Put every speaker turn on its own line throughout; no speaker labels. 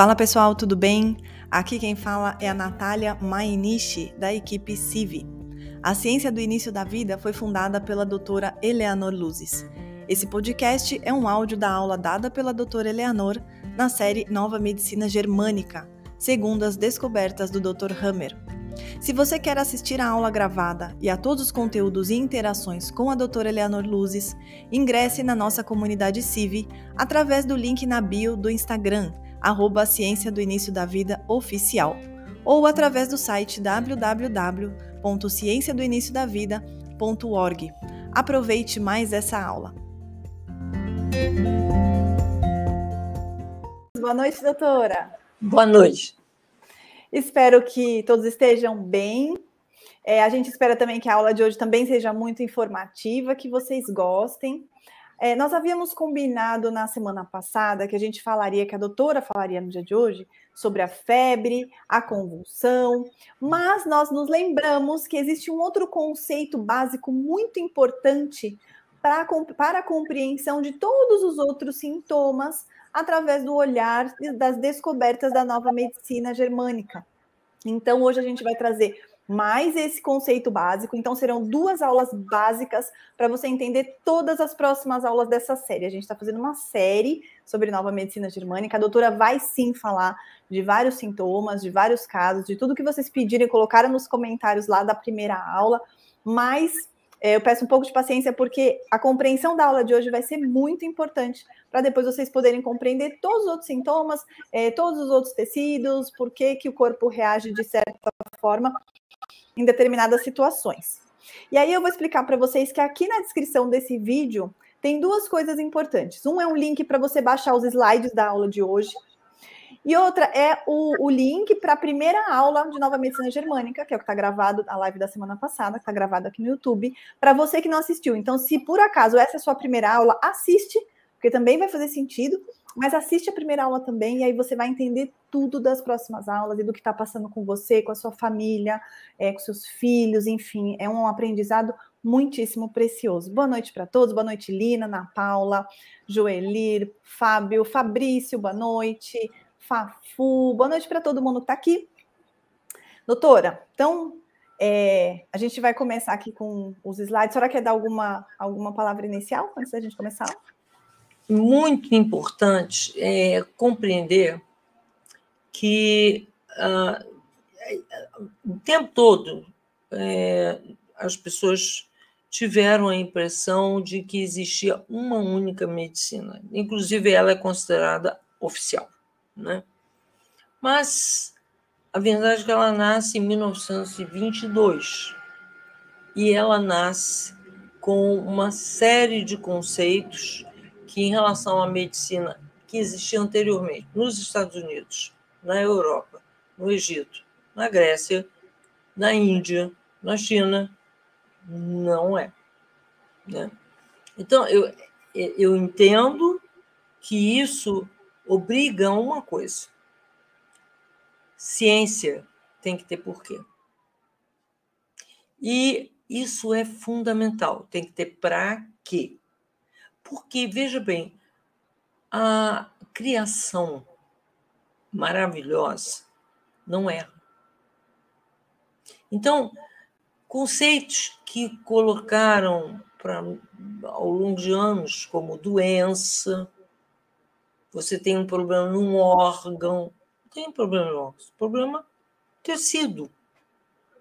Fala pessoal, tudo bem? Aqui quem fala é a Natália Mainichi, da equipe CIVI. A Ciência do Início da Vida foi fundada pela doutora Eleanor Luzes. Esse podcast é um áudio da aula dada pela doutora Eleanor na série Nova Medicina Germânica, segundo as descobertas do Dr. Hammer. Se você quer assistir a aula gravada e a todos os conteúdos e interações com a doutora Eleanor Luzes, ingresse na nossa comunidade CIVI através do link na bio do Instagram, arroba Ciência do Início da Vida Oficial, ou através do site www.cienciadoiniciodavida.org. Aproveite mais essa aula. Boa noite, doutora.
Boa noite.
Espero que todos estejam bem. É, a gente espera também que a aula de hoje também seja muito informativa, que vocês gostem. É, nós havíamos combinado na semana passada que a gente falaria, que a doutora falaria no dia de hoje, sobre a febre, a convulsão, mas nós nos lembramos que existe um outro conceito básico muito importante para, para a compreensão de todos os outros sintomas através do olhar das descobertas da nova medicina germânica. Então, hoje a gente vai trazer mais esse conceito básico. Então, serão duas aulas básicas para você entender todas as próximas aulas dessa série. A gente está fazendo uma série sobre nova medicina germânica. A doutora vai sim falar de vários sintomas, de vários casos, de tudo que vocês pedirem, colocaram nos comentários lá da primeira aula. Mas é, eu peço um pouco de paciência, porque a compreensão da aula de hoje vai ser muito importante para depois vocês poderem compreender todos os outros sintomas, é, todos os outros tecidos, por que, que o corpo reage de certa forma em determinadas situações. E aí eu vou explicar para vocês que aqui na descrição desse vídeo tem duas coisas importantes. Um é um link para você baixar os slides da aula de hoje, e outra é o, o link para a primeira aula de Nova Medicina Germânica, que é o que está gravado, a live da semana passada, que está gravado aqui no YouTube, para você que não assistiu. Então, se por acaso essa é a sua primeira aula, assiste, porque também vai fazer sentido, mas assiste a primeira aula também, e aí você vai entender tudo das próximas aulas e do que está passando com você, com a sua família, é, com seus filhos, enfim, é um aprendizado muitíssimo precioso. Boa noite para todos, boa noite, Lina, Ana Paula, Joelir, Fábio, Fabrício, boa noite. Fafu. Boa noite para todo mundo que está aqui. Doutora, então é, a gente vai começar aqui com os slides. A senhora quer dar alguma, alguma palavra inicial antes da gente começar?
Muito importante é compreender que uh, o tempo todo é, as pessoas tiveram a impressão de que existia uma única medicina, inclusive ela é considerada oficial. Né? Mas a verdade é que ela nasce em 1922 e ela nasce com uma série de conceitos que, em relação à medicina que existia anteriormente nos Estados Unidos, na Europa, no Egito, na Grécia, na Índia, na China, não é. Né? Então, eu, eu entendo que isso obriga a uma coisa. Ciência tem que ter porquê. E isso é fundamental, tem que ter para quê? Porque, veja bem, a criação maravilhosa não erra. Então, conceitos que colocaram pra, ao longo de anos, como doença, você tem um problema num órgão. Não tem problema no órgão, problema tecido.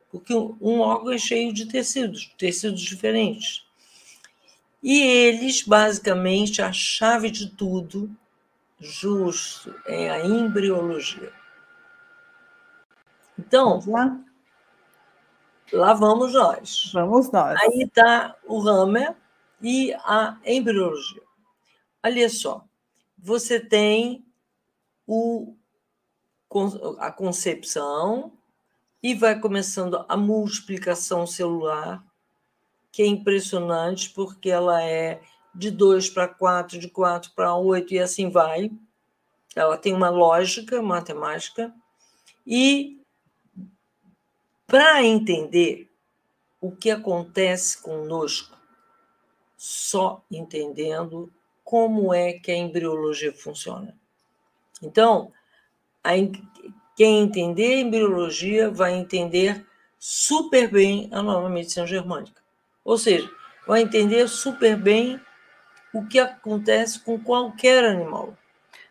Porque um órgão é cheio de tecidos, tecidos diferentes. E eles, basicamente, a chave de tudo, justo, é a embriologia. Então, vamos lá. Lá vamos nós.
Vamos nós.
Aí está o Hammer e a embriologia. Olha só, você tem o, a concepção e vai começando a multiplicação celular, que é impressionante, porque ela é de 2 para 4, de 4 para 8 e assim vai. Ela tem uma lógica matemática. E para entender o que acontece conosco, só entendendo como é que a embriologia funciona. Então, quem entender embriologia vai entender super bem a nova medicina germânica. Ou seja, vai entender super bem o que acontece com qualquer animal.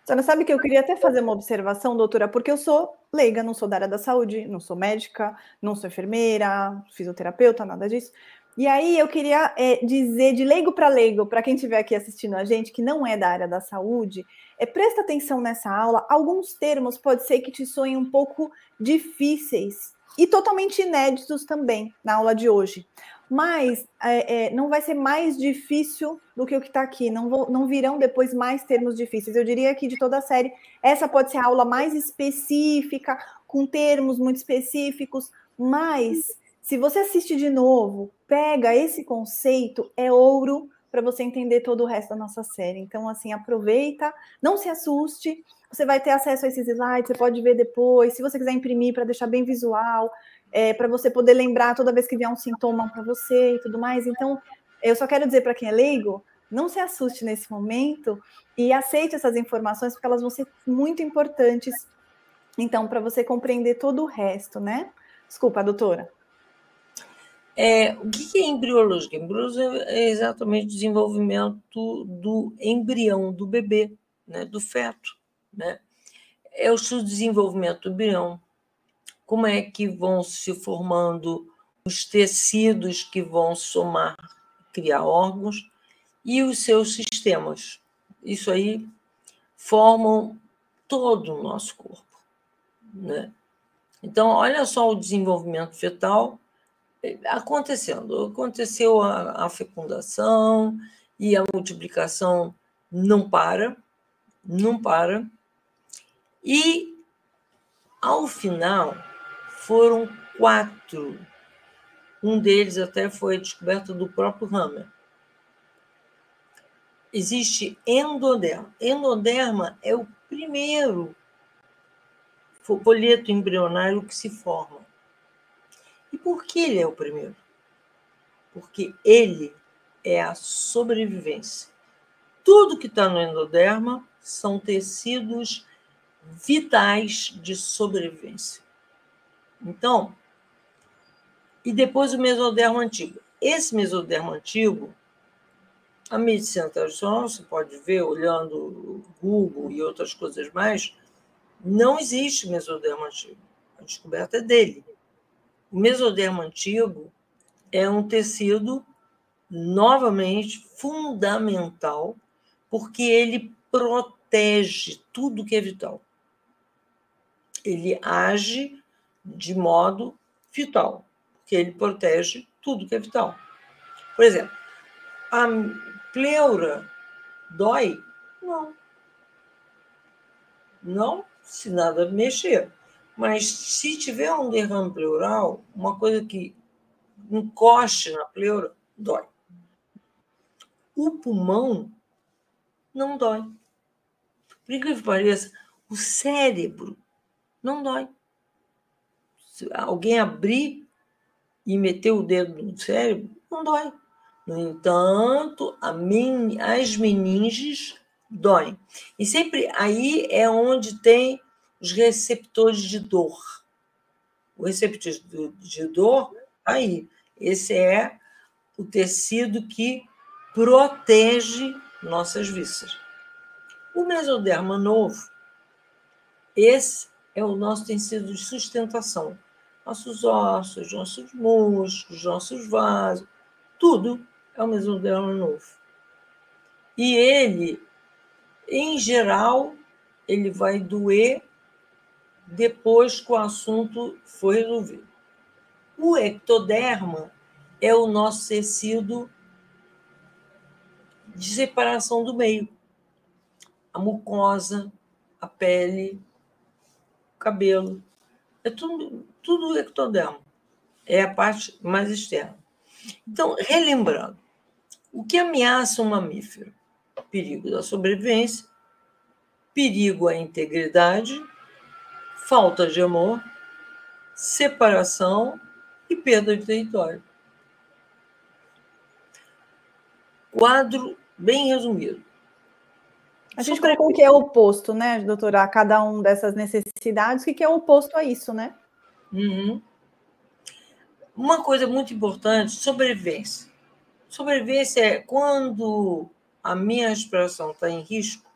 Não sabe que eu queria até fazer uma observação, doutora, porque eu sou leiga, não sou da área da saúde, não sou médica, não sou enfermeira, fisioterapeuta, nada disso. E aí eu queria é, dizer de leigo para leigo, para quem estiver aqui assistindo a gente, que não é da área da saúde, é, presta atenção nessa aula. Alguns termos pode ser que te soem um pouco difíceis e totalmente inéditos também na aula de hoje. Mas é, é, não vai ser mais difícil do que o que está aqui. Não, vou, não virão depois mais termos difíceis. Eu diria que de toda a série, essa pode ser a aula mais específica, com termos muito específicos, mas se você assiste de novo, pega esse conceito, é ouro para você entender todo o resto da nossa série. Então, assim, aproveita, não se assuste. Você vai ter acesso a esses slides, você pode ver depois. Se você quiser imprimir para deixar bem visual, é, para você poder lembrar toda vez que vier um sintoma para você e tudo mais. Então, eu só quero dizer para quem é leigo, não se assuste nesse momento e aceite essas informações, porque elas vão ser muito importantes, então, para você compreender todo o resto, né? Desculpa, doutora.
É, o que é embriologia? Embriologia é exatamente o desenvolvimento do embrião, do bebê, né, do feto. Né? É o desenvolvimento do embrião. Como é que vão se formando os tecidos que vão somar, criar órgãos e os seus sistemas. Isso aí formam todo o nosso corpo. Né? Então, olha só o desenvolvimento fetal acontecendo. Aconteceu a, a fecundação e a multiplicação não para, não para. E, ao final, foram quatro. Um deles até foi descoberto do próprio Hammer. Existe endoderma. Endoderma é o primeiro folheto embrionário que se forma. E por que ele é o primeiro? Porque ele é a sobrevivência. Tudo que está no endoderma são tecidos vitais de sobrevivência. Então, e depois o mesoderma antigo. Esse mesoderma antigo, a medicina tradicional, você pode ver olhando Google e outras coisas mais, não existe mesoderma antigo. A descoberta é dele. O mesodermo antigo é um tecido, novamente, fundamental, porque ele protege tudo que é vital. Ele age de modo vital, porque ele protege tudo que é vital. Por exemplo, a pleura dói? Não. Não, se nada mexer. Mas se tiver um derrame pleural, uma coisa que encoste na pleura, dói. O pulmão não dói. Por incrível que pareça, o cérebro não dói. Se alguém abrir e meter o dedo no cérebro, não dói. No entanto, min, as meninges doem. E sempre aí é onde tem os receptores de dor. O receptor de dor, aí, esse é o tecido que protege nossas vísceras. O mesoderma novo, esse é o nosso tecido de sustentação. Nossos ossos, nossos músculos, nossos vasos, tudo é o mesoderma novo. E ele, em geral, ele vai doer depois que o assunto foi resolvido. O ectoderma é o nosso tecido de separação do meio. A mucosa, a pele, o cabelo. É tudo, tudo ectoderma. É a parte mais externa. Então, relembrando, o que ameaça um mamífero? Perigo da sobrevivência, perigo à integridade falta de amor, separação e perda de território. Quadro bem resumido.
A gente colocou o que é oposto, né, doutora, a cada um dessas necessidades, o que é oposto a isso, né?
Uhum. Uma coisa muito importante, sobrevivência. Sobrevivência é quando a minha respiração está em risco,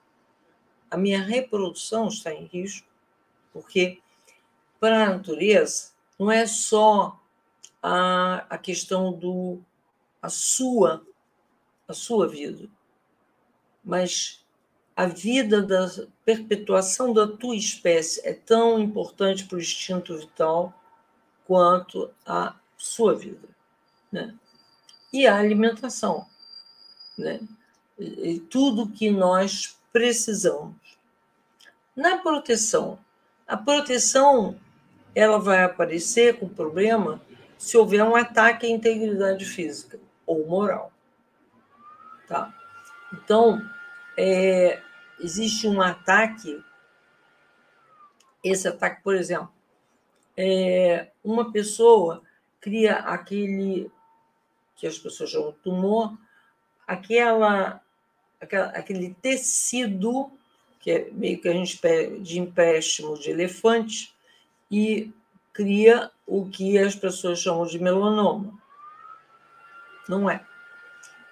a minha reprodução está em risco, porque para a natureza não é só a, a questão do a sua a sua vida, mas a vida da perpetuação da tua espécie é tão importante para o instinto vital quanto a sua vida, né? E a alimentação, né? E tudo que nós precisamos. Na proteção, a proteção ela vai aparecer com problema se houver um ataque à integridade física ou moral, tá? Então, é, existe um ataque, esse ataque, por exemplo, é, uma pessoa cria aquele que as pessoas chamam de tumor, aquela, aquela, aquele tecido que é meio que a gente pede de empréstimo de elefante e cria o que as pessoas chamam de melanoma. Não é.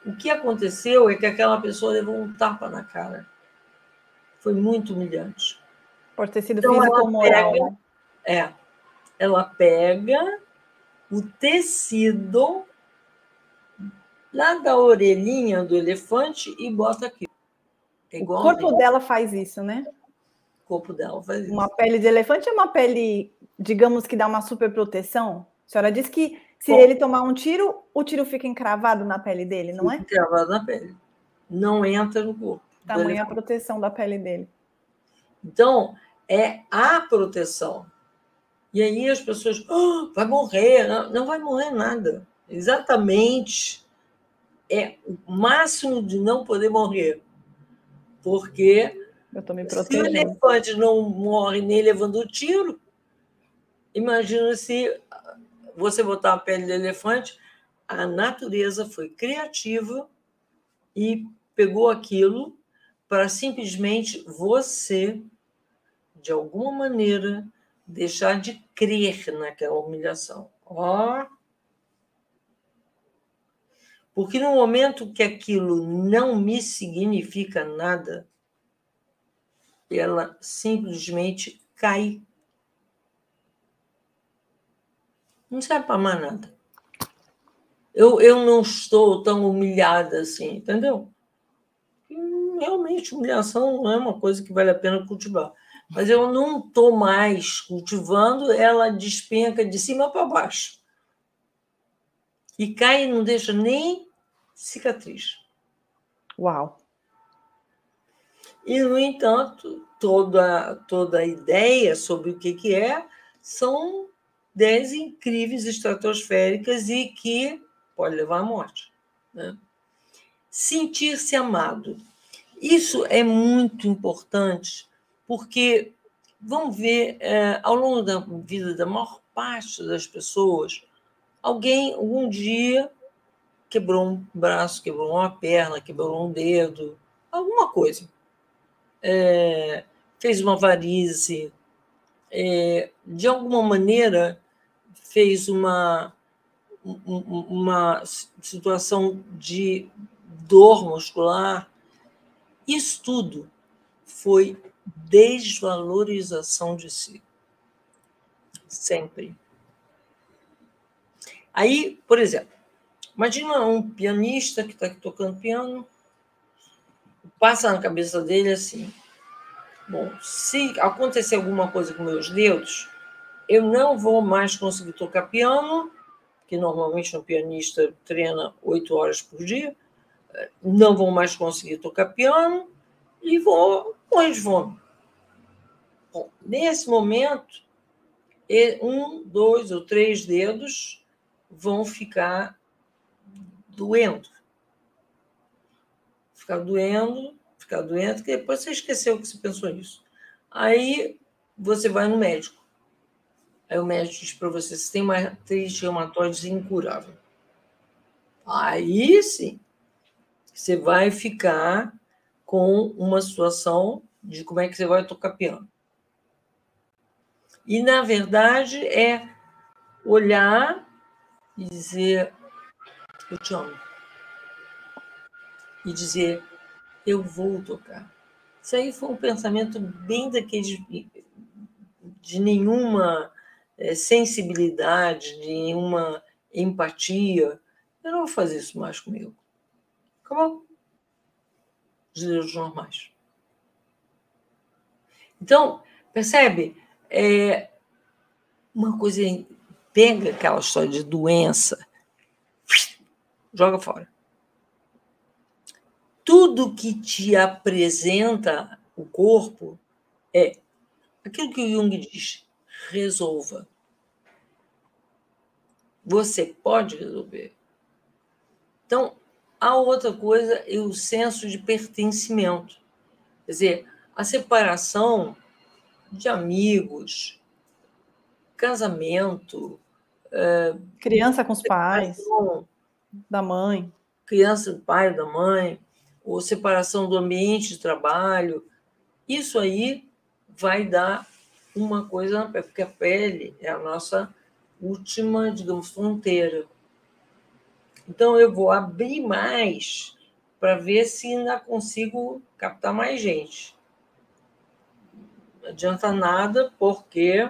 O que aconteceu é que aquela pessoa levou um tapa na cara. Foi muito humilhante.
Por ter sido então, físico ou moral.
Pega, é. Ela pega o tecido lá da orelhinha do elefante e bota aqui.
É o corpo dela faz isso, né?
O corpo dela faz isso.
Uma pele de elefante é uma pele, digamos que dá uma super proteção? A senhora disse que se Bom, ele tomar um tiro, o tiro fica encravado na pele dele, não é?
Encravado na pele. Não entra no corpo.
Tamanha a proteção da pele dele.
Então, é a proteção. E aí as pessoas, oh, vai morrer. Não, não vai morrer nada. Exatamente. É o máximo de não poder morrer. Porque se o elefante não morre nem levando o tiro, imagina se você botar a pele de elefante, a natureza foi criativa e pegou aquilo para simplesmente você, de alguma maneira, deixar de crer naquela humilhação. Ó. Porque no momento que aquilo não me significa nada, ela simplesmente cai Não serve para mais nada. Eu, eu não estou tão humilhada assim, entendeu? Realmente, humilhação não é uma coisa que vale a pena cultivar. Mas eu não estou mais cultivando, ela despenca de cima para baixo. E cai e não deixa nem cicatriz.
Uau!
E, no entanto, toda, toda a ideia sobre o que, que é são 10 incríveis estratosféricas e que pode levar à morte. Né? Sentir-se amado. Isso é muito importante, porque, vamos ver, é, ao longo da vida da maior parte das pessoas, alguém, algum dia, quebrou um braço, quebrou uma perna, quebrou um dedo, alguma coisa. É, fez uma varize, é, de alguma maneira, fez uma, uma situação de dor muscular. Isso tudo foi desvalorização de si. Sempre. Aí, por exemplo, imagina um pianista que está tocando piano, passa na cabeça dele assim: bom, se acontecer alguma coisa com meus dedos, eu não vou mais conseguir tocar piano, que normalmente um pianista treina oito horas por dia, não vou mais conseguir tocar piano e vou morrer de fome. Bom, nesse momento, um, dois ou três dedos vão ficar doendo. Ficar doendo, ficar doendo, que depois você esqueceu que você pensou nisso. Aí você vai no médico. Aí o médico diz para você: você tem uma artrite reumatoide incurável. Aí sim, você vai ficar com uma situação de como é que você vai tocar piano. E, na verdade, é olhar e dizer: Eu te amo. E dizer: Eu vou tocar. Isso aí foi um pensamento bem daquele de nenhuma é, sensibilidade, de nenhuma empatia. Eu não vou fazer isso mais comigo. Acabou. Os Deus normais. Então, percebe? É uma coisa pega aquela história de doença, joga fora. Tudo que te apresenta o corpo é aquilo que o Jung diz: resolva. Você pode resolver. Então, a outra coisa é o senso de pertencimento. Quer dizer, a separação de amigos, casamento.
É, criança com os pais, da mãe.
Criança do pai, da mãe, ou separação do ambiente de trabalho. Isso aí vai dar uma coisa na pele, porque a pele é a nossa última, digamos, fronteira. Então, eu vou abrir mais para ver se ainda consigo captar mais gente. Não adianta nada, porque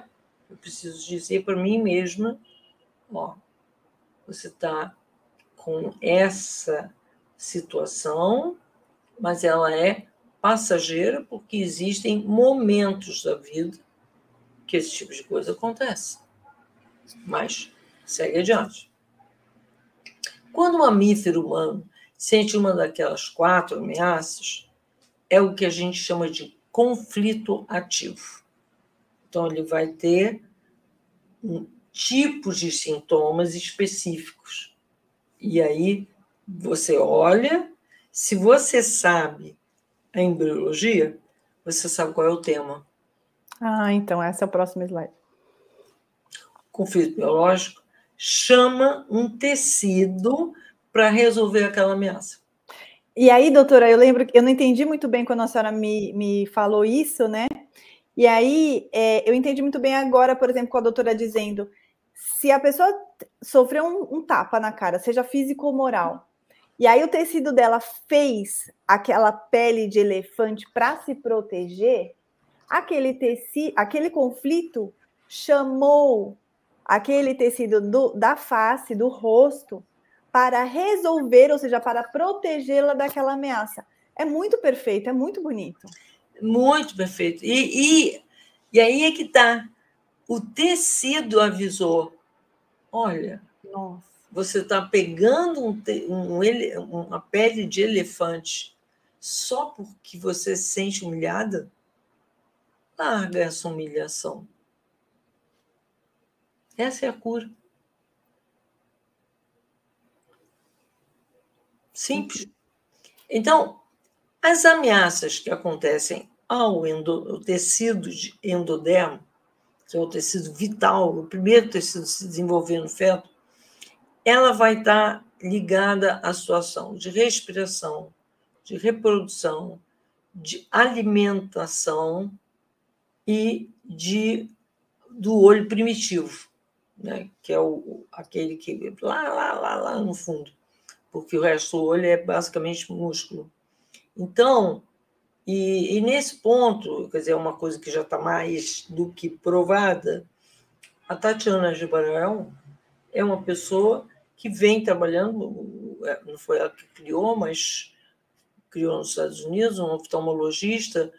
eu preciso dizer para mim mesma: ó, você está com essa situação, mas ela é passageira, porque existem momentos da vida que esse tipo de coisa acontece. Mas segue adiante. Quando o mamífero humano sente uma daquelas quatro ameaças, é o que a gente chama de conflito ativo. Então, ele vai ter um, tipos de sintomas específicos. E aí, você olha, se você sabe a embriologia, você sabe qual é o tema.
Ah, então, esse é o próximo slide.
Conflito biológico chama um tecido para resolver aquela ameaça.
E aí, doutora, eu lembro que eu não entendi muito bem quando a senhora me, me falou isso, né? E aí, é, eu entendi muito bem agora, por exemplo, com a doutora dizendo: se a pessoa sofreu um, um tapa na cara, seja físico ou moral, e aí o tecido dela fez aquela pele de elefante para se proteger, aquele tecido, aquele conflito chamou aquele tecido do, da face, do rosto, para resolver, ou seja, para protegê-la daquela ameaça. É muito perfeito, é muito bonito.
Muito perfeito. E, e, e aí é que está. O tecido avisou: olha, Nossa. você está pegando um, um, uma pele de elefante só porque você se sente humilhada? Larga essa humilhação. Essa é a cura. Simples. Então, as ameaças que acontecem ao endo, tecido de endodermo, que é o tecido vital, o primeiro tecido se desenvolver no feto, ela vai estar ligada à situação de respiração, de reprodução, de alimentação e de do olho primitivo, né? que é o, aquele que lá, lá, lá, lá no fundo porque o resto do olho é basicamente músculo. Então, e, e nesse ponto, quer dizer, é uma coisa que já está mais do que provada, a Tatiana Gibarel é uma pessoa que vem trabalhando, é, não foi ela que criou, mas criou nos Estados Unidos, um oftalmologista,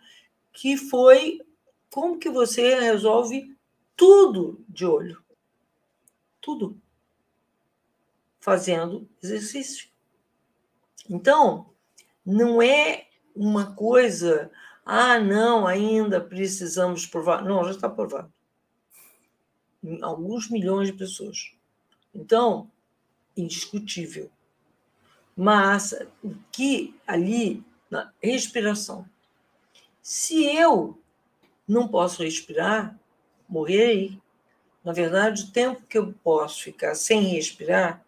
que foi como que você resolve tudo de olho. Tudo fazendo exercício. Então, não é uma coisa, ah, não, ainda precisamos provar. Não, já está provado. Em alguns milhões de pessoas. Então, indiscutível. Mas o que ali, na respiração, se eu não posso respirar, morrerei. Na verdade, o tempo que eu posso ficar sem respirar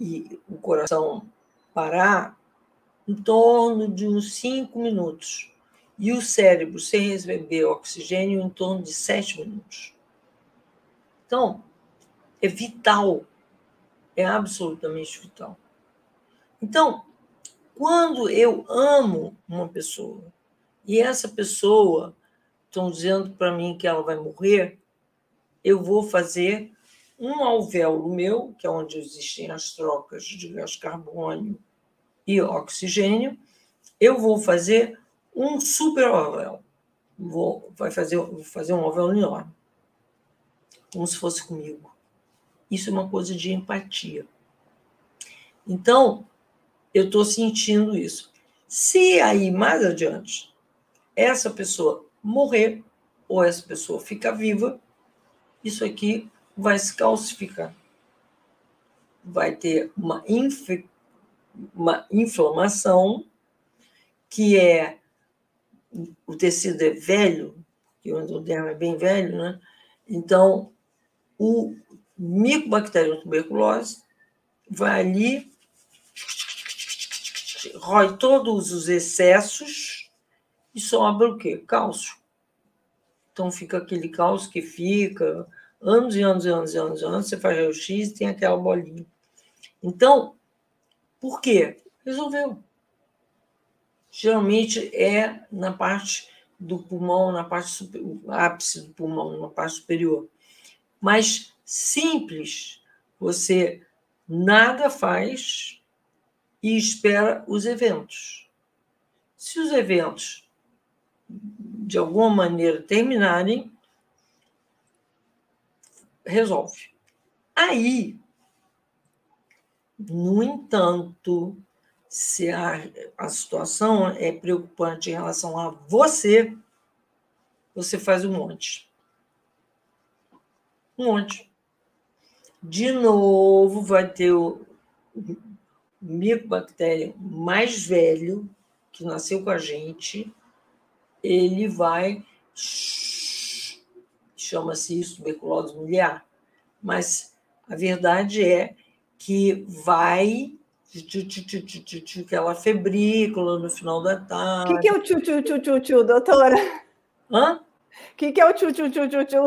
e o coração parar em torno de uns cinco minutos. E o cérebro, sem receber oxigênio, em torno de sete minutos. Então, é vital, é absolutamente vital. Então, quando eu amo uma pessoa e essa pessoa estão dizendo para mim que ela vai morrer, eu vou fazer um alvéolo meu, que é onde existem as trocas de gás carbônio e oxigênio, eu vou fazer um super alvéolo. Vou, vai fazer, vou fazer um alvéolo enorme, como se fosse comigo. Isso é uma coisa de empatia. Então, eu estou sentindo isso. Se aí mais adiante essa pessoa morrer ou essa pessoa ficar viva, isso aqui vai se calcificar. Vai ter uma, inf... uma inflamação, que é. O tecido é velho, que o endodermo é bem velho, né? Então, o micobacterium tuberculose vai ali, rói todos os excessos e sobra o quê? Cálcio. Então fica aquele cálcio que fica anos e anos e anos e anos e anos, você faz raio-x tem aquela bolinha. Então, por quê? Resolveu. Geralmente é na parte do pulmão, na parte super, ápice do pulmão, na parte superior. Mas simples, você nada faz e espera os eventos. Se os eventos de alguma maneira terminarem, resolve. Aí, no entanto, se a, a situação é preocupante em relação a você, você faz um monte. Um monte. De novo, vai ter o, micobactéria mais velho, que nasceu com a gente, ele vai chama-se isso tuberculose miliar, mas a verdade é que vai aquela febrícula no final da tarde.
O que, que é o tchu tchu tchu tchu tchu, doutora?
Hã?
O que, que é o tchu tchu tchu tchu tchu?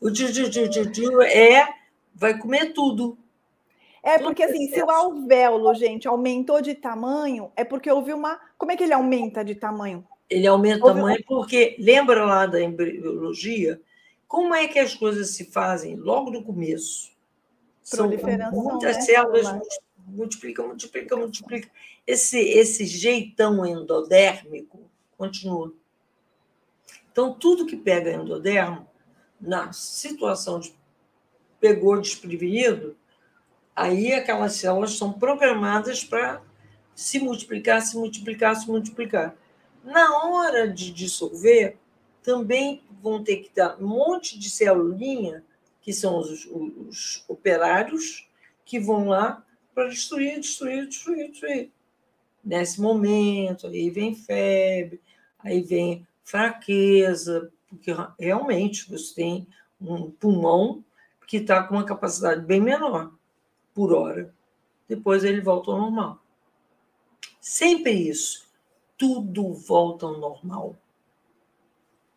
o tchu tchu tchu tchu tchu é vai comer tudo.
É porque assim, se o alvéolo, gente, aumentou de tamanho, é porque houve uma. Como é que ele aumenta de tamanho?
Ele aumenta o tamanho porque, lembra lá da embriologia, como é que as coisas se fazem logo no começo? São muitas né? células, multiplica, multiplica, multiplica. Esse, esse jeitão endodérmico continua. Então, tudo que pega endodermo, na situação de pegou desprevenido, aí aquelas células são programadas para se multiplicar, se multiplicar, se multiplicar. Na hora de dissolver, também vão ter que dar um monte de celulinha, que são os, os operários, que vão lá para destruir, destruir, destruir, destruir. Nesse momento, aí vem febre, aí vem fraqueza, porque realmente você tem um pulmão que está com uma capacidade bem menor por hora. Depois ele volta ao normal. Sempre isso tudo volta ao normal.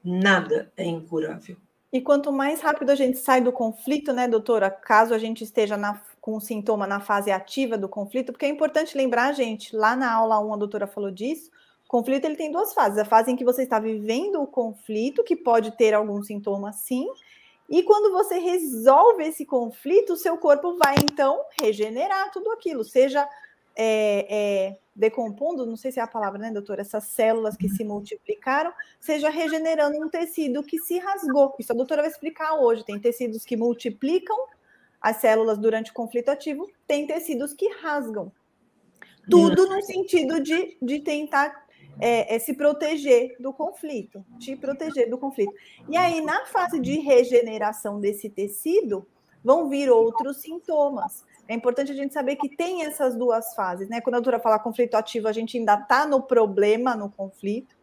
Nada é incurável.
E quanto mais rápido a gente sai do conflito, né, doutora? Caso a gente esteja na, com sintoma na fase ativa do conflito, porque é importante lembrar, gente, lá na aula 1 a doutora falou disso, o conflito ele tem duas fases. A fase em que você está vivendo o conflito, que pode ter algum sintoma sim, e quando você resolve esse conflito, o seu corpo vai então regenerar tudo aquilo, seja é, é, decompondo, não sei se é a palavra, né, doutora? Essas células que se multiplicaram, seja regenerando um tecido que se rasgou. Isso a doutora vai explicar hoje. Tem tecidos que multiplicam as células durante o conflito ativo, tem tecidos que rasgam. Tudo no sentido de, de tentar é, é, se proteger do conflito, te proteger do conflito. E aí, na fase de regeneração desse tecido, vão vir outros sintomas. É importante a gente saber que tem essas duas fases, né? Quando a doutora fala conflito ativo, a gente ainda está no problema, no conflito.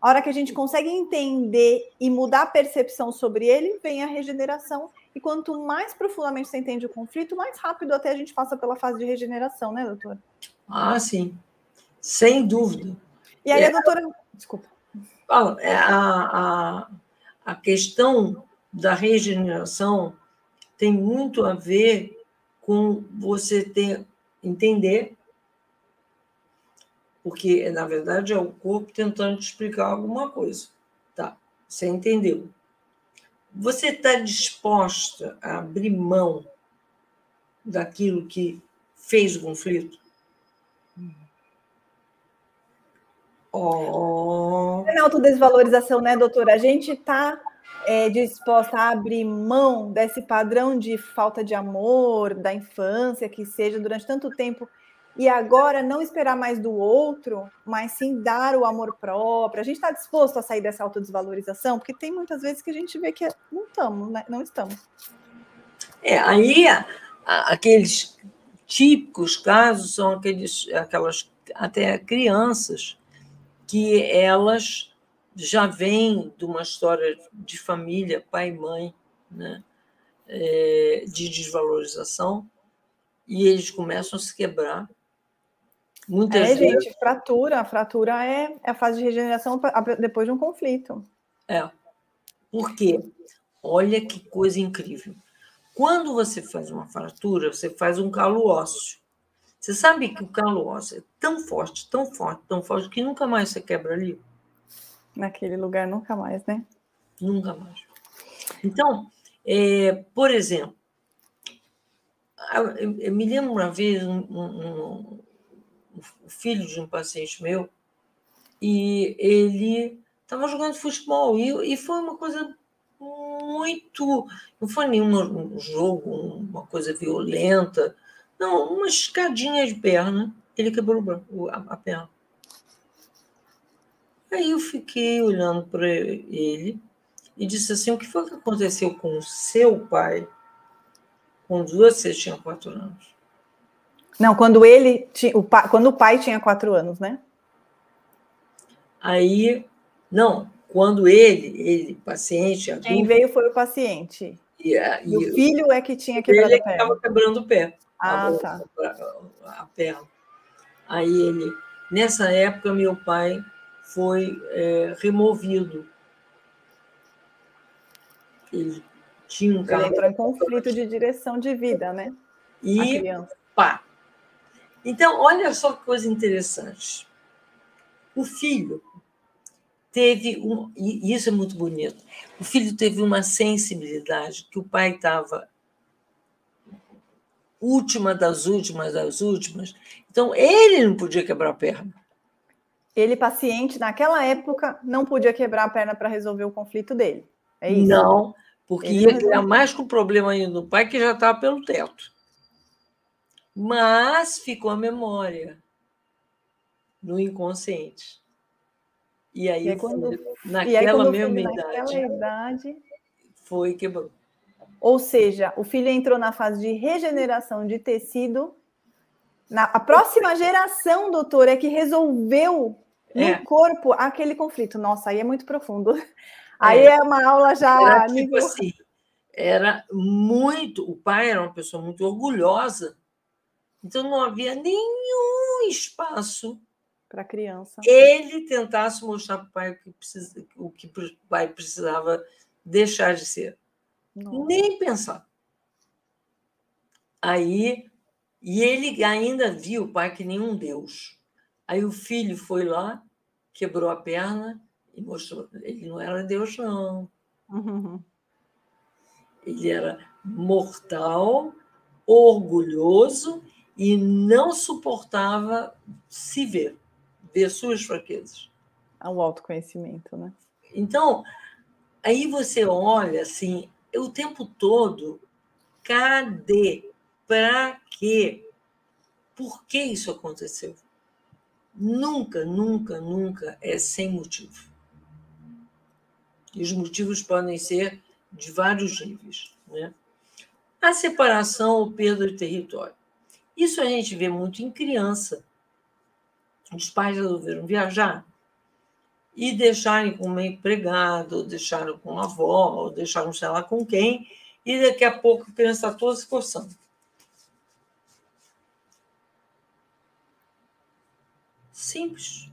A hora que a gente consegue entender e mudar a percepção sobre ele, vem a regeneração. E quanto mais profundamente você entende o conflito, mais rápido até a gente passa pela fase de regeneração, né, doutora?
Ah, sim. Sem dúvida.
E aí, é, a doutora. Desculpa.
É, a, a, a questão da regeneração tem muito a ver com você ter, entender, porque, na verdade, é o corpo tentando te explicar alguma coisa. Tá, você entendeu. Você está disposta a abrir mão daquilo que fez o conflito?
Oh. É autodesvalorização, né, doutora? A gente está é, disposta a abrir mão desse padrão de falta de amor da infância, que seja durante tanto tempo, e agora não esperar mais do outro, mas sim dar o amor próprio. A gente está disposto a sair dessa autodesvalorização, porque tem muitas vezes que a gente vê que não estamos, né? não estamos.
É, aí aqueles típicos casos são aqueles, aquelas até crianças que elas já vêm de uma história de família, pai e mãe, né? É, de desvalorização, e eles começam a se quebrar.
Muitas é, vezes... gente, fratura. A fratura é, é a fase de regeneração depois de um conflito.
É. Por quê? Olha que coisa incrível. Quando você faz uma fratura, você faz um calo ósseo. Você sabe que o calo ósseo é tão forte, tão forte, tão forte, que nunca mais você quebra ali?
Naquele lugar, nunca mais, né?
Nunca mais. Então, é, por exemplo, eu me lembro uma vez um, um, um, filho de um paciente meu e ele estava jogando futebol e, e foi uma coisa muito. Não foi nenhum jogo, uma coisa violenta, não, uma escadinha de perna, ele quebrou a, a perna. Aí eu fiquei olhando para ele e disse assim: o que foi que aconteceu com o seu pai quando você tinha quatro anos?
Não, quando ele tinha, o pai, quando o pai tinha quatro anos, né?
Aí, não, quando ele, ele, paciente, adulto,
quem veio foi o paciente. E, e, e o filho é que tinha quebrado
ele a perna. Ele estava quebrando o pé.
Ah, a, tá.
A, a perna. Aí ele, nessa época, meu pai foi é, removido. Ele tinha um carro.
Ele entrou em conflito de direção de vida, né?
E pá. Então, olha só que coisa interessante. O filho teve um, e isso é muito bonito. O filho teve uma sensibilidade que o pai estava última das últimas das últimas. Então, ele não podia quebrar a perna.
Ele, paciente, naquela época, não podia quebrar a perna para resolver o conflito dele. É
isso? Não, porque ele ia criar mais com o problema ainda do pai, que já estava pelo teto. Mas ficou a memória no inconsciente. E aí, e aí quando, naquela aí, mesma idade, idade, foi quebrou.
Ou seja, o filho entrou na fase de regeneração de tecido. Na, a próxima geração, doutor, é que resolveu é. no corpo aquele conflito. Nossa, aí é muito profundo. Aí é, é uma aula já.
Era, tipo nível... assim, era muito. O pai era uma pessoa muito orgulhosa, então não havia nenhum espaço
para a criança.
Ele tentasse mostrar para o pai o que, precisa, o que o pai precisava deixar de ser. Nossa. Nem pensar. Aí, e ele ainda viu o pai que nenhum Deus. Aí o filho foi lá, quebrou a perna e mostrou. Ele não era Deus, não. Uhum. Ele era mortal, orgulhoso e não suportava se ver, ver suas fraquezas.
O autoconhecimento, né?
Então, aí você olha assim, o tempo todo, cadê? Para quê? Por que isso aconteceu? Nunca, nunca, nunca é sem motivo. E os motivos podem ser de vários níveis. Né? A separação ou perda de território. Isso a gente vê muito em criança. Os pais resolveram viajar e deixarem com uma empregada, ou deixaram com a avó, ou deixaram sei lá com quem, e daqui a pouco a criança está toda se coçando. Simples.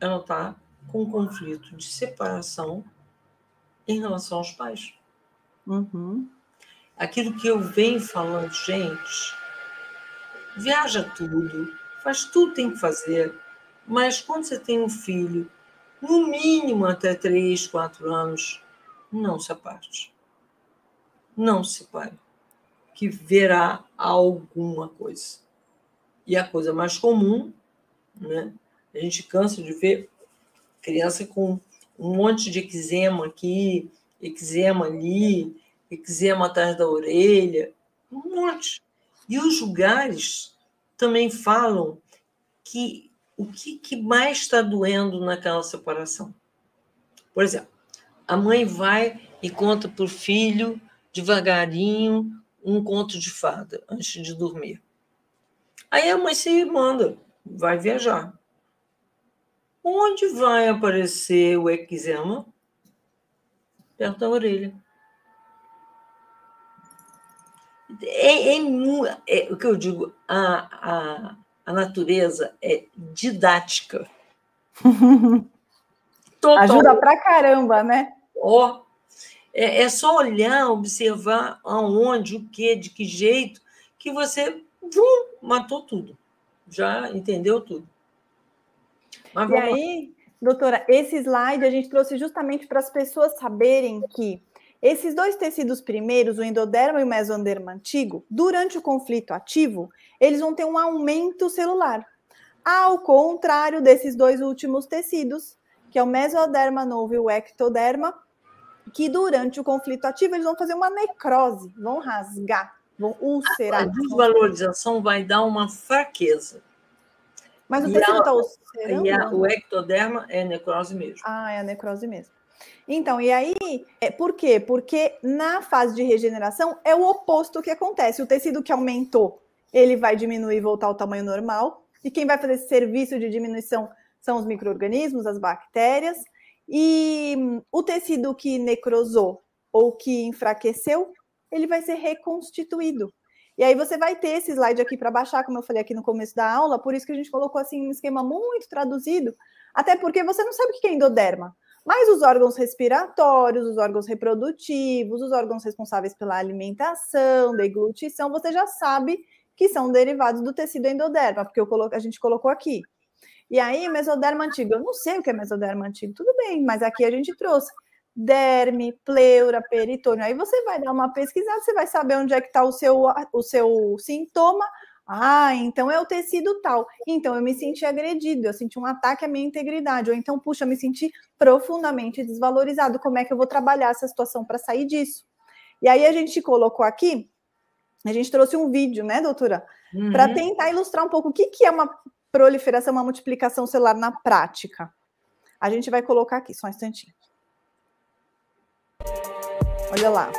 Ela está com um conflito de separação em relação aos pais.
Uhum.
Aquilo que eu venho falando, gente, viaja tudo, faz tudo tem que fazer, mas quando você tem um filho, no mínimo até três, quatro anos, não se aparte. Não se pare. Que verá alguma coisa. E a coisa mais comum, né? A gente cansa de ver criança com um monte de eczema aqui, eczema ali, eczema atrás da orelha, um monte. E os lugares também falam que o que, que mais está doendo naquela separação. Por exemplo, a mãe vai e conta para o filho, devagarinho, um conto de fada antes de dormir. Aí a mãe se manda, vai viajar. Onde vai aparecer o eczema? Perto da orelha. É, é, é, o que eu digo, a, a, a natureza é didática.
Total. Ajuda pra caramba, né?
Ó, é, é só olhar, observar aonde, o que, de que jeito, que você vum, matou tudo. Já entendeu tudo.
Mas e aí, doutora, esse slide a gente trouxe justamente para as pessoas saberem que esses dois tecidos primeiros, o endoderma e o mesoderma antigo, durante o conflito ativo, eles vão ter um aumento celular. Ao contrário desses dois últimos tecidos, que é o mesoderma novo e o ectoderma, que durante o conflito ativo eles vão fazer uma necrose, vão rasgar, vão ulcerar.
A desvalorização vai dar uma fraqueza.
Mas o tecido está ulcerando?
E a, o ectoderma é necrose mesmo.
Ah, é a necrose mesmo. Então, e aí, é, por quê? Porque na fase de regeneração é o oposto que acontece. O tecido que aumentou, ele vai diminuir e voltar ao tamanho normal. E quem vai fazer esse serviço de diminuição são os micro-organismos, as bactérias. E hum, o tecido que necrosou ou que enfraqueceu, ele vai ser reconstituído. E aí você vai ter esse slide aqui para baixar, como eu falei aqui no começo da aula, por isso que a gente colocou assim um esquema muito traduzido, até porque você não sabe o que é endoderma. Mas os órgãos respiratórios, os órgãos reprodutivos, os órgãos responsáveis pela alimentação, deglutição, você já sabe que são derivados do tecido endoderma, porque coloco, a gente colocou aqui. E aí, mesoderma antigo, eu não sei o que é mesoderma antigo, tudo bem, mas aqui a gente trouxe derme, pleura, peritônio. Aí você vai dar uma pesquisada, você vai saber onde é que está o seu, o seu sintoma. Ah, então é o tecido tal. Então eu me senti agredido, eu senti um ataque à minha integridade. Ou então, puxa, eu me senti profundamente desvalorizado. Como é que eu vou trabalhar essa situação para sair disso? E aí a gente colocou aqui, a gente trouxe um vídeo, né, doutora? Uhum. Para tentar ilustrar um pouco o que, que é uma proliferação, uma multiplicação celular na prática. A gente vai colocar aqui, só um instantinho. Olha lá.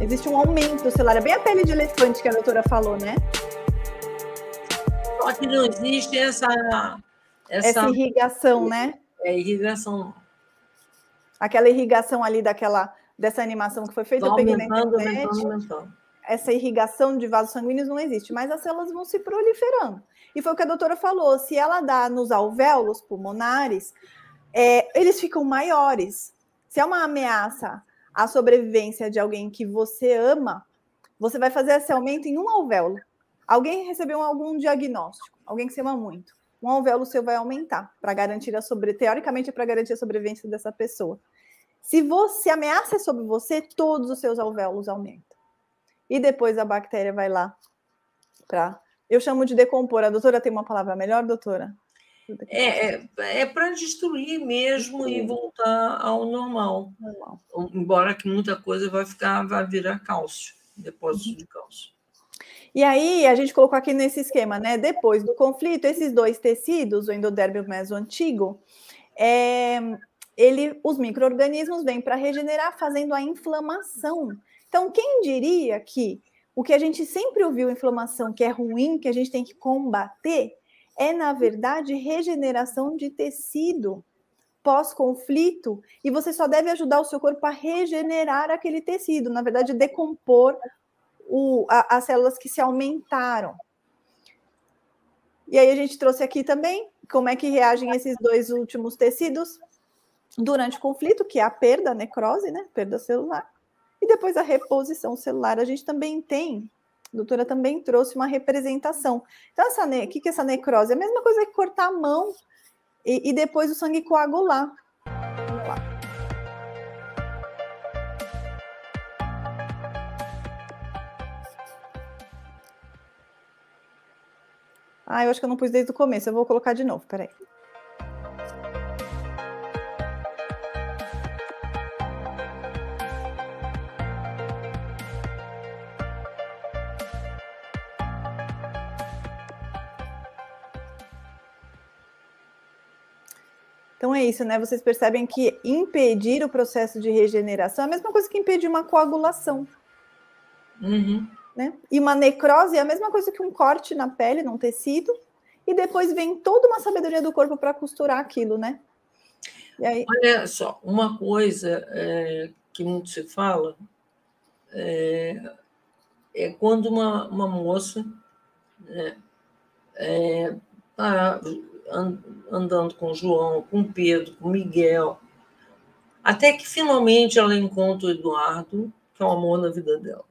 Existe um aumento celular. É bem a pele de elefante que a doutora falou, né?
Só que não existe essa.
Essa, essa irrigação, né?
É irrigação.
Aquela irrigação ali daquela dessa animação que foi feita,
eu peguei na internet. Aumentando, aumentando
essa irrigação de vasos sanguíneos não existe, mas as células vão se proliferando. E foi o que a doutora falou: se ela dá nos alvéolos pulmonares, é, eles ficam maiores. Se é uma ameaça à sobrevivência de alguém que você ama, você vai fazer esse aumento em um alvéolo. Alguém recebeu algum diagnóstico, alguém que você ama muito. Um alvéolo seu vai aumentar para garantir a sobre, teoricamente para garantir a sobrevivência dessa pessoa. Se você ameaça é sobre você, todos os seus alvéolos aumentam e depois a bactéria vai lá para. Eu chamo de decompor. A doutora tem uma palavra melhor, doutora?
É, é, é para destruir mesmo Sim. e voltar ao normal. normal. Embora que muita coisa vai ficar, vai virar cálcio, depósito uhum. de cálcio.
E aí, a gente colocou aqui nesse esquema, né? Depois do conflito, esses dois tecidos, o endodermo e o meso antigo, é, ele, os micro-organismos vêm para regenerar, fazendo a inflamação. Então, quem diria que o que a gente sempre ouviu, inflamação, que é ruim, que a gente tem que combater, é, na verdade, regeneração de tecido pós-conflito, e você só deve ajudar o seu corpo a regenerar aquele tecido, na verdade, decompor o, a, as células que se aumentaram. E aí a gente trouxe aqui também como é que reagem esses dois últimos tecidos durante o conflito, que é a perda, a necrose, né? Perda celular. E depois a reposição celular. A gente também tem, doutora também trouxe uma representação. Então, essa o que, que é essa necrose? É a mesma coisa que cortar a mão e, e depois o sangue coagular. Vamos lá. Ah, eu acho que eu não pus desde o começo. Eu vou colocar de novo, peraí. Então é isso, né? Vocês percebem que impedir o processo de regeneração é a mesma coisa que impedir uma coagulação.
Uhum.
Né? E uma necrose é a mesma coisa que um corte na pele, num tecido, e depois vem toda uma sabedoria do corpo para costurar aquilo, né?
Aí... Olha só, uma coisa é, que muito se fala é, é quando uma, uma moça né, é, tá andando com João, com Pedro, com Miguel, até que finalmente ela encontra o Eduardo, que é o amor na vida dela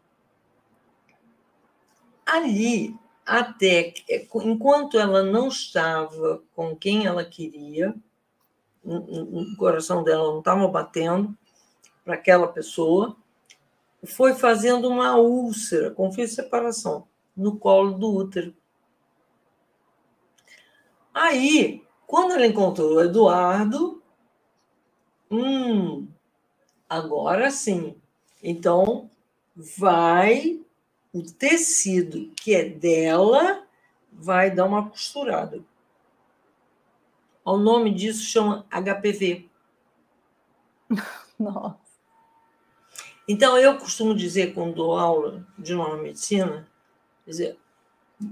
ali, até é, enquanto ela não estava com quem ela queria, o coração dela não estava batendo para aquela pessoa, foi fazendo uma úlcera, com separação, no colo do útero. Aí, quando ela encontrou o Eduardo, hum, agora sim. Então, vai o tecido que é dela vai dar uma costurada. O nome disso chama HPV.
Nossa.
Então, eu costumo dizer, quando dou aula de nova medicina, dizer,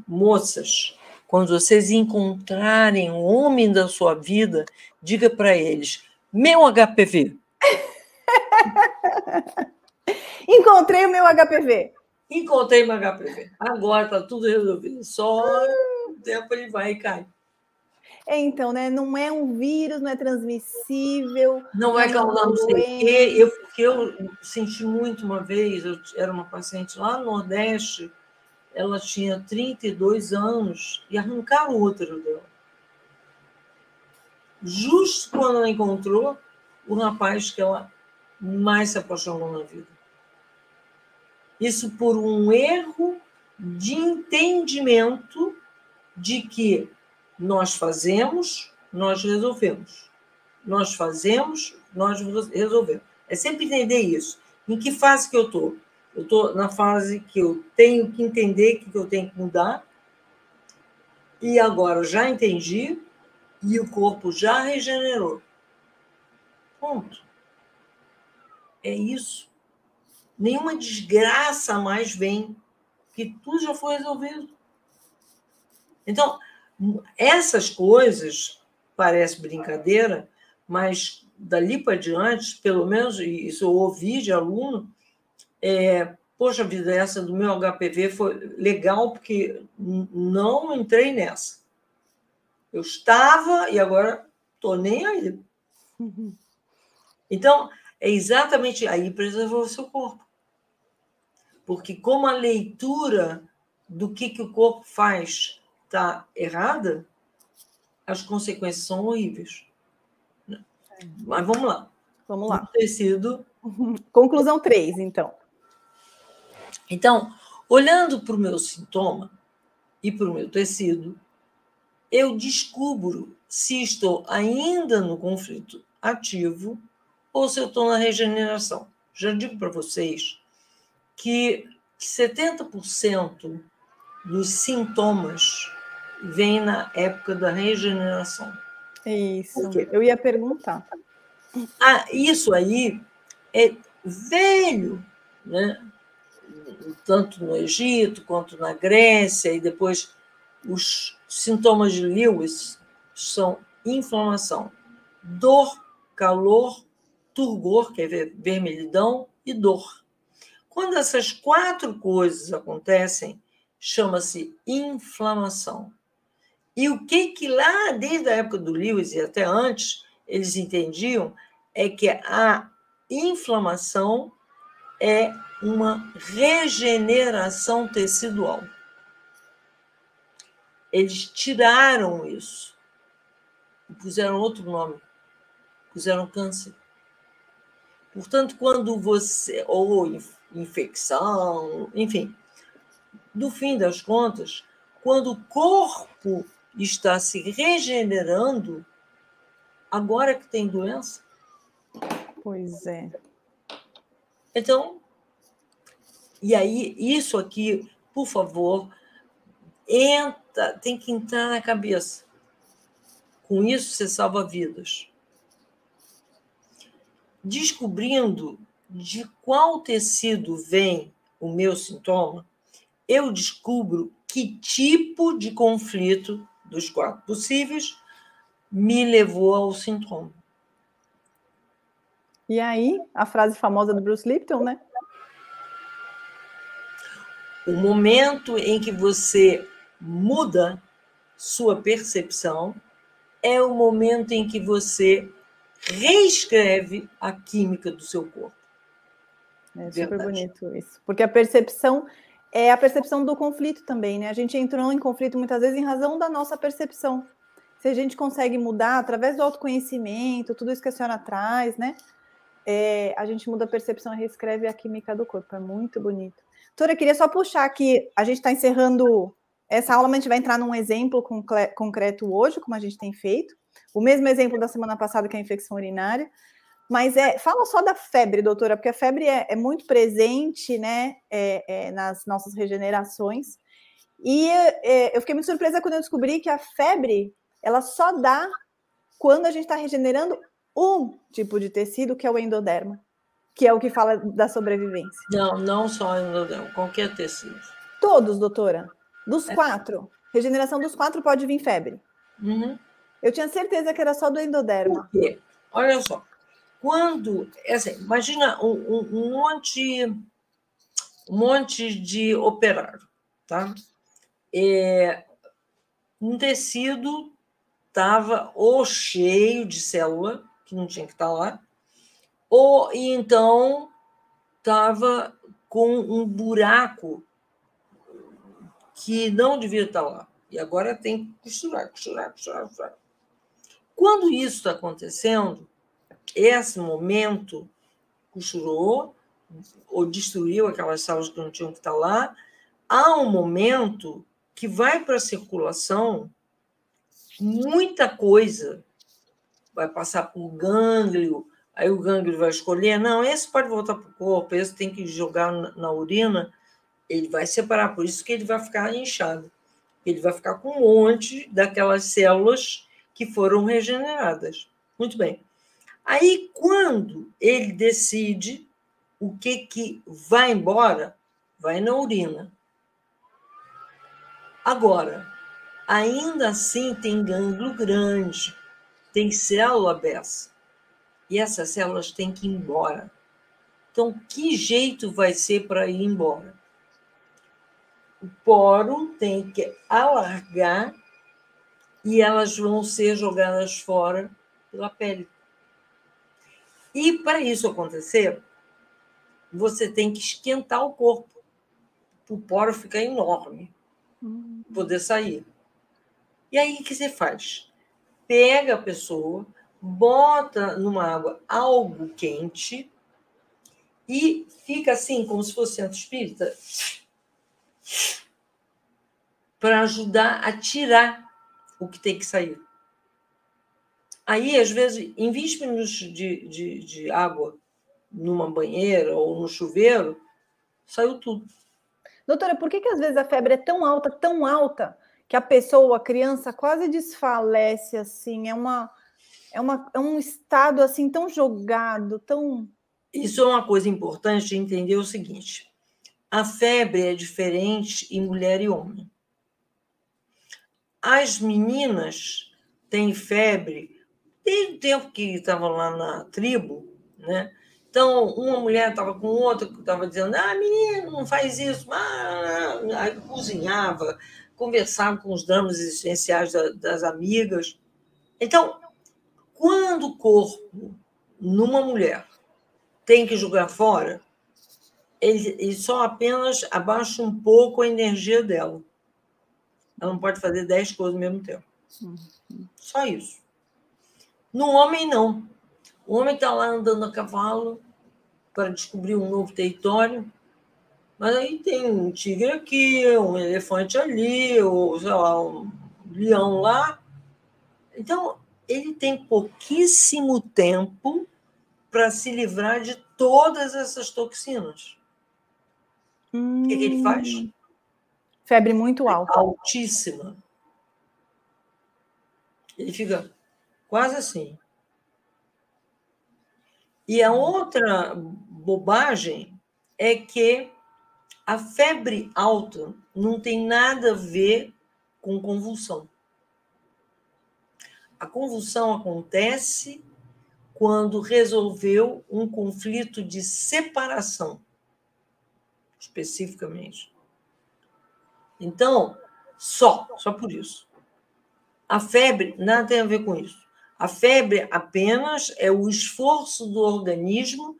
moças, quando vocês encontrarem o homem da sua vida, diga para eles: meu HPV.
Encontrei o meu HPV.
Encontrei meu HPV. Agora está tudo resolvido. Só o tempo ele vai e cai.
É, então, né? Não é um vírus, não é transmissível.
Não é causar não sei o quê. Eu, porque eu senti muito uma vez, eu era uma paciente lá no Nordeste, ela tinha 32 anos e arrancaram o útero dela. Justo quando ela encontrou o rapaz que ela mais se apaixonou na vida. Isso por um erro de entendimento de que nós fazemos, nós resolvemos. Nós fazemos, nós resolvemos. É sempre entender isso. Em que fase que eu estou? Eu estou na fase que eu tenho que entender que eu tenho que mudar. E agora já entendi e o corpo já regenerou. Ponto. É isso nenhuma desgraça mais vem, que tudo já foi resolvido. Então, essas coisas, parece brincadeira, mas dali para diante, pelo menos isso eu ouvi de aluno, é, poxa vida, essa do meu HPV foi legal porque não entrei nessa. Eu estava e agora estou nem aí. Uhum. Então, é exatamente aí preservou o seu corpo. Porque como a leitura do que, que o corpo faz está errada, as consequências são horríveis. Mas vamos lá.
Vamos lá.
Tecido.
Conclusão 3, então.
Então, olhando para o meu sintoma e para o meu tecido, eu descubro se estou ainda no conflito ativo ou se eu estou na regeneração. Já digo para vocês que 70% dos sintomas vêm na época da regeneração.
Isso, eu ia perguntar.
Ah, isso aí é velho, né? Tanto no Egito quanto na Grécia, e depois os sintomas de Lewis são inflamação, dor, calor, turgor, que é vermelhidão, e dor. Quando essas quatro coisas acontecem, chama-se inflamação. E o que que lá, desde a época do Lewis e até antes, eles entendiam é que a inflamação é uma regeneração tecidual. Eles tiraram isso e puseram outro nome, puseram câncer. Portanto, quando você, ou infecção, enfim, no fim das contas, quando o corpo está se regenerando, agora que tem doença.
Pois é.
Então, e aí, isso aqui, por favor, entra, tem que entrar na cabeça. Com isso, você salva vidas. Descobrindo de qual tecido vem o meu sintoma, eu descubro que tipo de conflito dos quatro possíveis me levou ao sintoma.
E aí, a frase famosa do Bruce Lipton, né?
O momento em que você muda sua percepção é o momento em que você reescreve a química do seu corpo.
É super Verdade. bonito isso. Porque a percepção é a percepção do conflito também, né? A gente entrou em conflito muitas vezes em razão da nossa percepção. Se a gente consegue mudar através do autoconhecimento, tudo isso que a senhora traz, né? É, a gente muda a percepção e reescreve a química do corpo. É muito bonito. Doutora, eu queria só puxar aqui, a gente está encerrando essa aula, mas a gente vai entrar num exemplo concreto hoje, como a gente tem feito. O mesmo exemplo da semana passada, que é a infecção urinária. Mas é, fala só da febre, doutora, porque a febre é, é muito presente né, é, é, nas nossas regenerações. E é, eu fiquei muito surpresa quando eu descobri que a febre ela só dá quando a gente está regenerando um tipo de tecido, que é o endoderma, que é o que fala da sobrevivência.
Não, não só endoderma, qualquer tecido.
Todos, doutora. Dos é. quatro. Regeneração dos quatro pode vir febre.
Uhum.
Eu tinha certeza que era só do endoderma.
Por quê? Olha só. Quando, é assim, imagina um, um, monte, um monte de operário, tá? É, um tecido estava ou cheio de célula, que não tinha que estar tá lá, ou então estava com um buraco que não devia estar tá lá. E agora tem que costurar, costurar, costurar, costurar. Quando isso está acontecendo, esse momento costurou ou destruiu aquelas salas que não tinham que estar lá, há um momento que vai para a circulação muita coisa. Vai passar por gânglio, aí o gânglio vai escolher, não, esse pode voltar para o corpo, esse tem que jogar na urina, ele vai separar, por isso que ele vai ficar inchado. Ele vai ficar com um monte daquelas células que foram regeneradas. Muito bem. Aí, quando ele decide o que, que vai embora, vai na urina. Agora, ainda assim tem gânglio grande, tem célula bessa. E essas células têm que ir embora. Então, que jeito vai ser para ir embora? O poro tem que alargar e elas vão ser jogadas fora pela pele. E para isso acontecer, você tem que esquentar o corpo, para o poro ficar enorme, hum. poder sair. E aí o que você faz? Pega a pessoa, bota numa água algo quente e fica assim, como se fosse centro espírita, para ajudar a tirar o que tem que sair. Aí, às vezes, em 20 minutos de, de, de água numa banheira ou no chuveiro, saiu tudo.
Doutora, por que, que às vezes a febre é tão alta, tão alta, que a pessoa, a criança, quase desfalece assim? É, uma, é, uma, é um estado assim tão jogado, tão.
Isso é uma coisa importante de entender o seguinte: a febre é diferente em mulher e homem. As meninas têm febre desde o tempo que estavam lá na tribo, né? Então, uma mulher estava com outra que estava dizendo: ah, menino, não faz isso, ah, aí cozinhava, conversar com os dramas existenciais das amigas. Então, quando o corpo numa mulher tem que jogar fora, ele, ele só apenas abaixa um pouco a energia dela. Ela não pode fazer dez coisas ao mesmo tempo. Só isso. No homem, não. O homem está lá andando a cavalo para descobrir um novo território, mas aí tem um tigre aqui, um elefante ali, ou sei lá, um leão lá. Então, ele tem pouquíssimo tempo para se livrar de todas essas toxinas. Hum. O que, que ele faz? Hum.
Febre muito alta.
Altíssima. Ele fica quase assim. E a outra bobagem é que a febre alta não tem nada a ver com convulsão. A convulsão acontece quando resolveu um conflito de separação, especificamente. Então, só, só por isso. A febre nada tem a ver com isso. A febre apenas é o esforço do organismo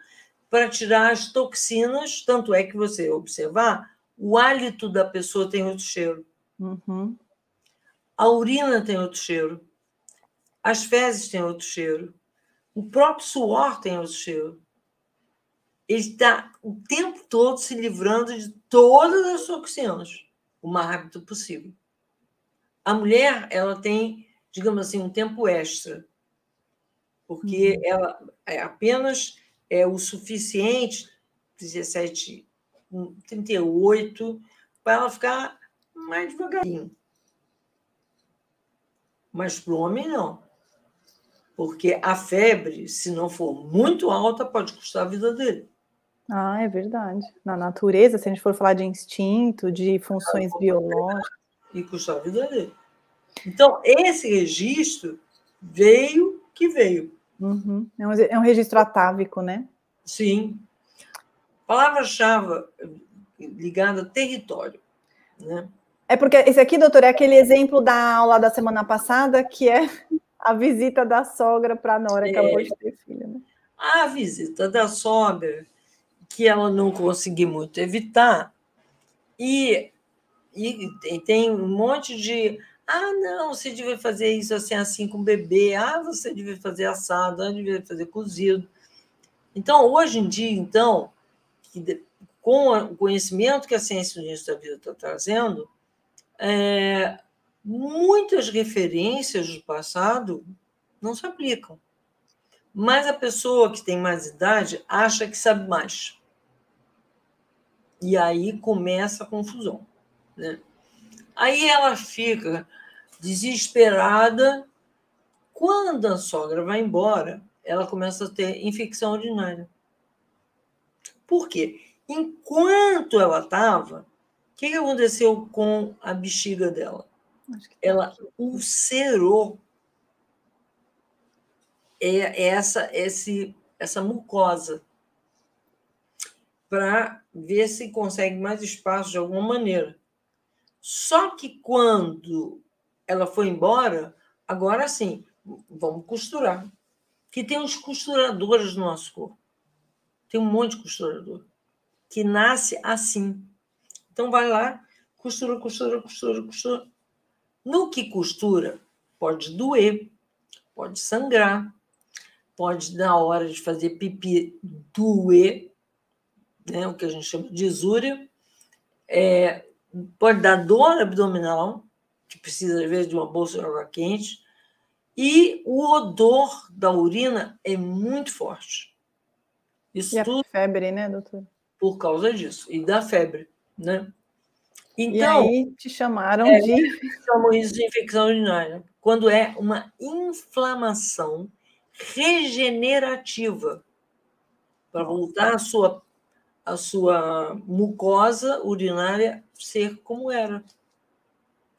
para tirar as toxinas, tanto é que você observar, o hálito da pessoa tem outro cheiro. Uhum. A urina tem outro cheiro. As fezes têm outro cheiro. O próprio suor tem outro cheiro. Ele está o tempo todo se livrando de todas as toxinas o mais rápido possível. A mulher, ela tem, digamos assim, um tempo extra, porque uhum. ela é apenas é o suficiente, 17, 38, para ela ficar mais devagarinho. Mas para o homem, não. Porque a febre, se não for muito alta, pode custar a vida dele.
Ah, é verdade. Na natureza, se a gente for falar de instinto, de funções biológicas.
E custar a vida dele. Então, esse registro veio que veio.
Uhum. É, um, é um registro atávico, né?
Sim. Palavra-chave ligada a território. Né?
É porque esse aqui, doutor, é aquele exemplo da aula da semana passada, que é a visita da sogra para a Nora, que é. acabou de ter filho. Né?
A visita da sogra que ela não conseguiu muito evitar. E, e, e tem um monte de. Ah, não, você devia fazer isso assim, assim com o bebê. Ah, você devia fazer assado, ah, devia fazer cozido. Então, hoje em dia, então, com o conhecimento que a ciência do início da vida está trazendo, é, muitas referências do passado não se aplicam. Mas a pessoa que tem mais idade acha que sabe mais. E aí começa a confusão. Né? Aí ela fica desesperada. Quando a sogra vai embora, ela começa a ter infecção urinária. Por quê? Enquanto ela estava, o que aconteceu com a bexiga dela? Tá ela ulcerou é essa, esse, essa mucosa para ver se consegue mais espaço de alguma maneira. Só que quando ela foi embora, agora sim, vamos costurar. Que tem uns costuradores no nosso corpo. Tem um monte de costurador que nasce assim. Então vai lá, costura, costura, costura, costura. No que costura, pode doer, pode sangrar, pode, na hora de fazer pipi, doer, né, o que a gente chama de isúria, é, pode dar dor abdominal, que precisa, às vezes, de uma bolsa de água quente, e o odor da urina é muito forte.
Isso e tudo febre, né, doutor?
Por causa disso, e da febre, né?
Então, e aí te chamaram é, de.
Chamam isso de infecção urinária, quando é uma inflamação regenerativa para voltar à sua a sua mucosa urinária ser como era.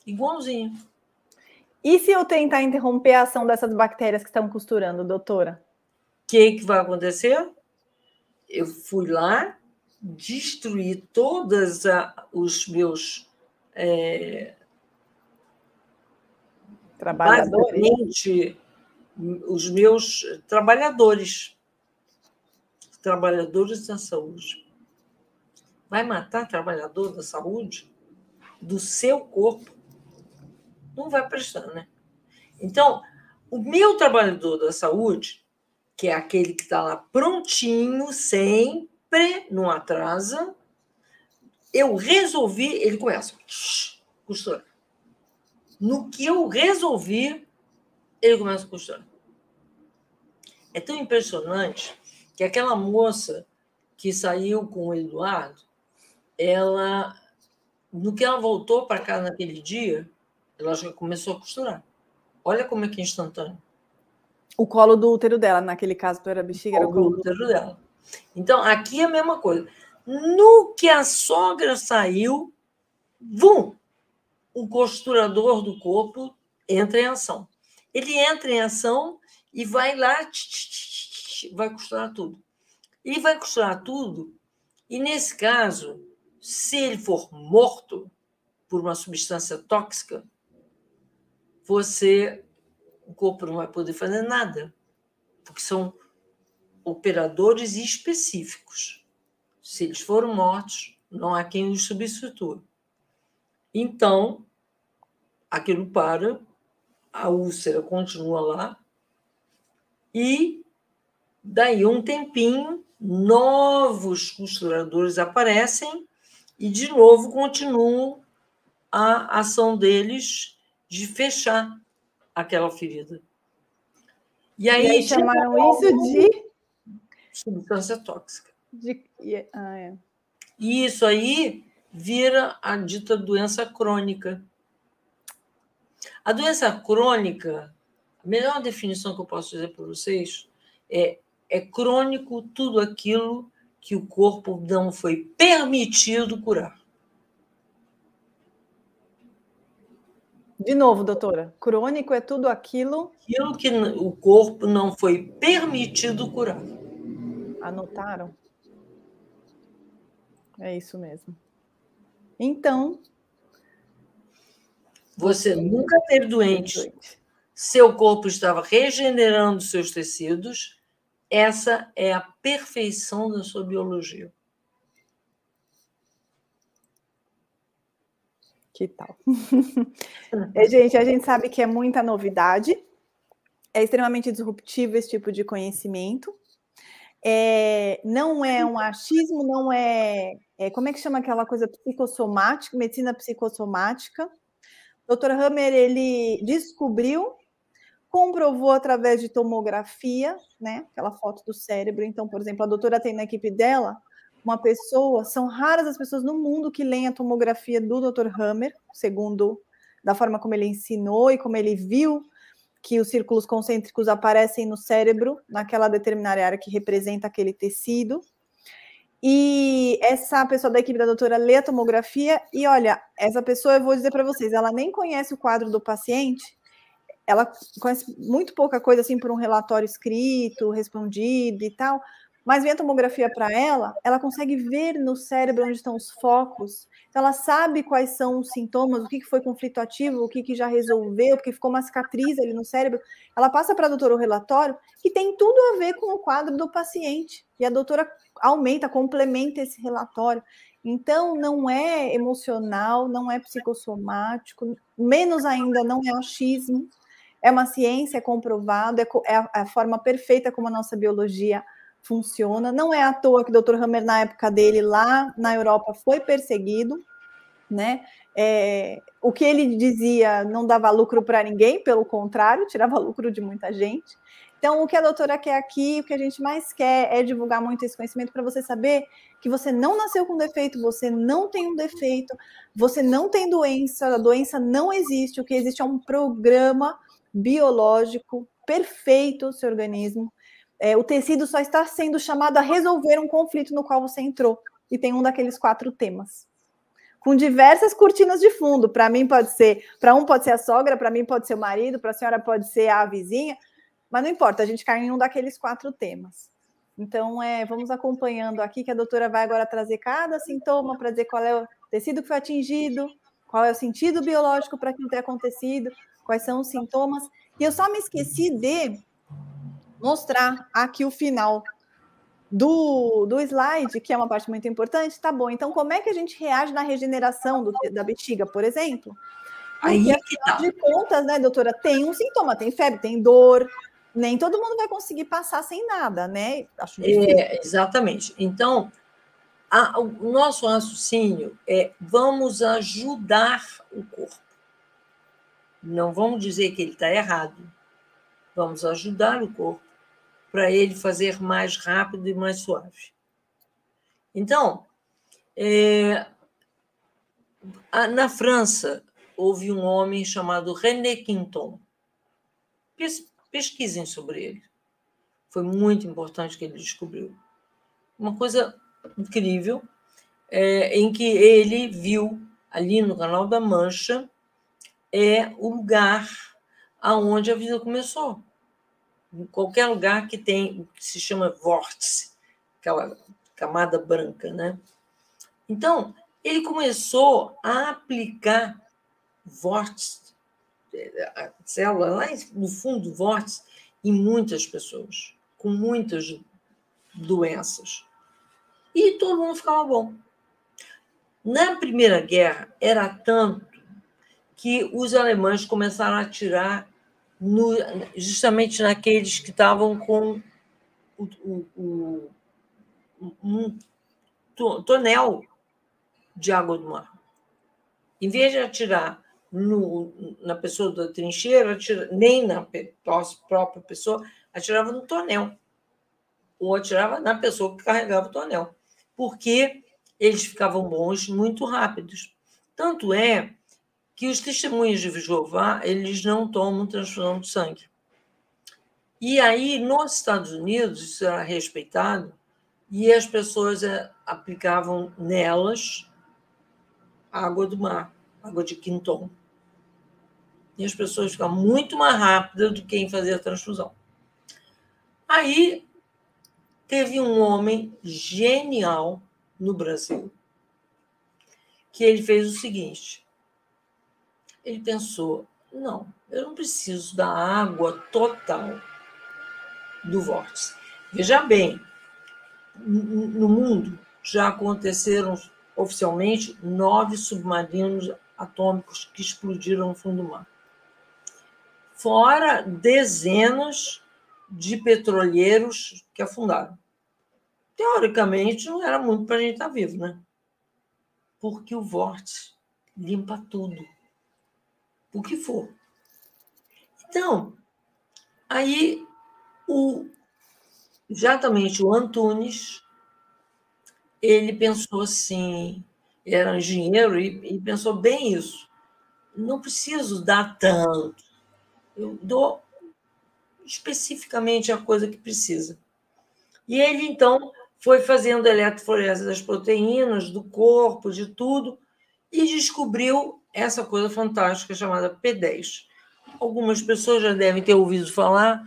Igualzinho.
E se eu tentar interromper a ação dessas bactérias que estão costurando, doutora?
O que, que vai acontecer? Eu fui lá, destruí todos os meus é, Basicamente, os meus trabalhadores, trabalhadores da saúde. Vai matar trabalhador da saúde? Do seu corpo? Não vai prestar, né? Então, o meu trabalhador da saúde, que é aquele que está lá prontinho, sempre, não atrasa, eu resolvi, ele começa a costurar. No que eu resolvi, ele começa a costurar. É tão impressionante que aquela moça que saiu com o Eduardo, ela, no que ela voltou para casa naquele dia, ela já começou a costurar. Olha como é que é instantâneo.
O colo do útero dela, naquele caso, tu era bexiga, era o colo
do útero dela. Então, aqui é a mesma coisa. No que a sogra saiu, vum, o costurador do corpo entra em ação. Ele entra em ação e vai lá, vai costurar tudo. Ele vai costurar tudo, e nesse caso, se ele for morto por uma substância tóxica, você, o corpo não vai poder fazer nada, porque são operadores específicos. Se eles foram mortos, não há quem os substitua. Então, aquilo para, a úlcera continua lá, e daí um tempinho, novos costuradores aparecem e, de novo, continuam a ação deles de fechar aquela ferida.
E aí, e aí chamaram isso de
substância tóxica.
De... Ah, é.
E isso aí vira a dita doença crônica. A doença crônica, a melhor definição que eu posso dizer para vocês é, é crônico tudo aquilo que o corpo não foi permitido curar.
De novo, doutora, crônico é tudo aquilo.
Aquilo que o corpo não foi permitido curar.
Anotaram? É isso mesmo. Então.
Você nunca teve doente. Seu corpo estava regenerando seus tecidos. Essa é a perfeição da sua biologia.
Que tal? é, gente, a gente sabe que é muita novidade, é extremamente disruptivo esse tipo de conhecimento. É, não é um achismo, não é, é, Como é que chama aquela coisa psicossomática, medicina psicossomática? O Dr. Hammer ele descobriu, comprovou através de tomografia, né? Aquela foto do cérebro. Então, por exemplo, a doutora tem na equipe dela uma pessoa, são raras as pessoas no mundo que leem a tomografia do Dr. Hammer, segundo da forma como ele ensinou e como ele viu que os círculos concêntricos aparecem no cérebro, naquela determinada área que representa aquele tecido. E essa pessoa da equipe da doutora lê a tomografia e olha, essa pessoa, eu vou dizer para vocês, ela nem conhece o quadro do paciente, ela conhece muito pouca coisa assim por um relatório escrito, respondido e tal, mas vem a tomografia para ela, ela consegue ver no cérebro onde estão os focos. Então, ela sabe quais são os sintomas, o que foi conflito ativo, o que já resolveu, porque ficou uma cicatriz ali no cérebro. Ela passa para a doutora o relatório que tem tudo a ver com o quadro do paciente. E a doutora aumenta, complementa esse relatório. Então, não é emocional, não é psicossomático, menos ainda não é achismo. É uma ciência, é comprovado, é, é a forma perfeita como a nossa biologia funciona. Não é à toa que o Dr. Hammer, na época dele, lá na Europa, foi perseguido, né? É, o que ele dizia não dava lucro para ninguém, pelo contrário, tirava lucro de muita gente. Então, o que a doutora quer aqui, o que a gente mais quer é divulgar muito esse conhecimento para você saber que você não nasceu com defeito, você não tem um defeito, você não tem doença, a doença não existe, o que existe é um programa biológico perfeito, seu organismo, é, o tecido só está sendo chamado a resolver um conflito no qual você entrou. E tem um daqueles quatro temas. Com diversas cortinas de fundo. Para mim pode ser, para um pode ser a sogra, para mim pode ser o marido, para a senhora pode ser a vizinha, mas não importa, a gente cai em um daqueles quatro temas. Então, é, vamos acompanhando aqui que a doutora vai agora trazer cada sintoma para dizer qual é o tecido que foi atingido, qual é o sentido biológico para aquilo ter acontecido, quais são os sintomas. E eu só me esqueci de mostrar aqui o final do, do slide, que é uma parte muito importante. Tá bom, então como é que a gente reage na regeneração do, da bexiga, por exemplo? Aí, é que tá. de contas, né, doutora, tem um sintoma, tem febre, tem dor, nem todo mundo vai conseguir passar sem nada, né?
Acho é, exatamente. Então, a, o nosso raciocínio é vamos ajudar o corpo. Não vamos dizer que ele está errado. Vamos ajudar o corpo para ele fazer mais rápido e mais suave. Então, é, na França, houve um homem chamado René Quinton. Pesquisem sobre ele. Foi muito importante que ele descobriu. Uma coisa incrível, é, em que ele viu ali no Canal da Mancha é o lugar aonde a vida começou. Em qualquer lugar que tem o que se chama vórtice, aquela camada branca, né? Então, ele começou a aplicar vórtice, a célula lá no fundo do vórtice, em muitas pessoas, com muitas doenças. E todo mundo ficava bom. Na Primeira Guerra, era tanto que os alemães começaram a atirar no, justamente naqueles que estavam com o, o, o, um tonel de água do mar. Em vez de atirar no, na pessoa da trincheira, nem na própria pessoa, atirava no tonel. Ou atirava na pessoa que carregava o tonel. Porque eles ficavam bons muito rápidos. Tanto é que os testemunhos de Jeová eles não tomam transfusão de sangue. E aí, nos Estados Unidos, isso era respeitado, e as pessoas eh, aplicavam nelas água do mar, água de quinton. E as pessoas ficavam muito mais rápidas do que em fazer a transfusão. Aí, teve um homem genial no Brasil, que ele fez o seguinte: ele pensou: não, eu não preciso da água total do vórtice. Veja bem, no mundo já aconteceram oficialmente nove submarinos atômicos que explodiram no fundo do mar. Fora dezenas de petroleiros que afundaram. Teoricamente, não era muito para a gente estar tá vivo, né? Porque o vórtice limpa tudo o que for. Então, aí o exatamente o Antunes ele pensou assim, era engenheiro e, e pensou bem isso. Não preciso dar tanto. Eu dou especificamente a coisa que precisa. E ele, então, foi fazendo eletroforese das proteínas, do corpo, de tudo, e descobriu essa coisa fantástica chamada P10. Algumas pessoas já devem ter ouvido falar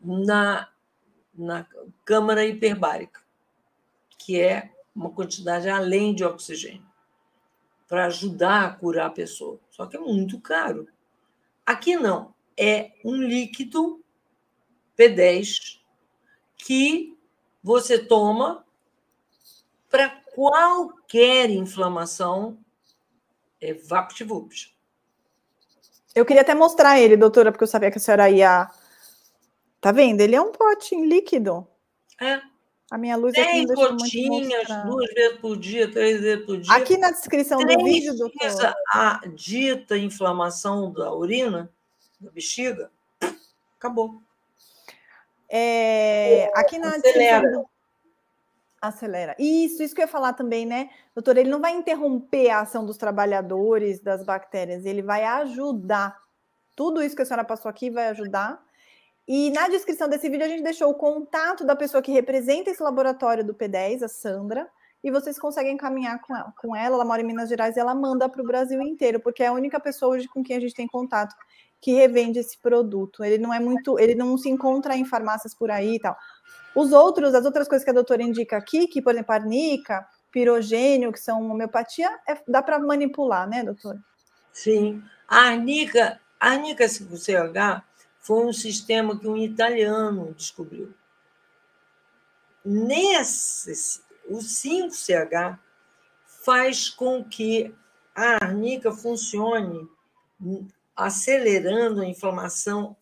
na, na câmara hiperbárica, que é uma quantidade além de oxigênio, para ajudar a curar a pessoa. Só que é muito caro. Aqui não, é um líquido P10 que você toma para qualquer inflamação é VaptVupt.
Eu queria até mostrar ele, doutora, porque eu sabia que a senhora ia. Tá vendo? Ele é um potinho líquido.
É.
A minha luz
Tem aqui gotinhas, duas vezes por dia, três vezes por dia.
Aqui na descrição do vídeo, doutora.
A dita inflamação da urina, da bexiga, acabou.
É, aqui na Acelera. descrição Acelera. Isso, isso que eu ia falar também, né, doutor? Ele não vai interromper a ação dos trabalhadores, das bactérias, ele vai ajudar. Tudo isso que a senhora passou aqui vai ajudar. E na descrição desse vídeo a gente deixou o contato da pessoa que representa esse laboratório do P10, a Sandra, e vocês conseguem caminhar com ela. Com ela, ela mora em Minas Gerais e ela manda para o Brasil inteiro, porque é a única pessoa hoje com quem a gente tem contato que revende esse produto. Ele não é muito, ele não se encontra em farmácias por aí e tal. Os outros, as outras coisas que a doutora indica aqui, que, por exemplo, arnica, pirogênio, que são homeopatia, é, dá para manipular, né, doutora?
Sim. A arnica, A arnica 5CH foi um sistema que um italiano descobriu. Nesse, o 5CH faz com que a arnica funcione acelerando a inflamação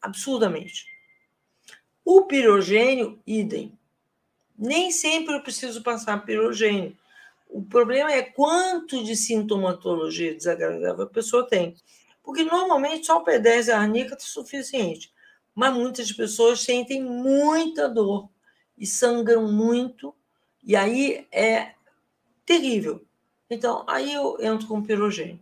absurdamente. O pirogênio, idem. Nem sempre eu preciso passar pirogênio. O problema é quanto de sintomatologia desagradável a pessoa tem. Porque normalmente só o P10 e a arnica é suficiente. Mas muitas pessoas sentem muita dor e sangram muito, e aí é terrível. Então, aí eu entro com pirogênio.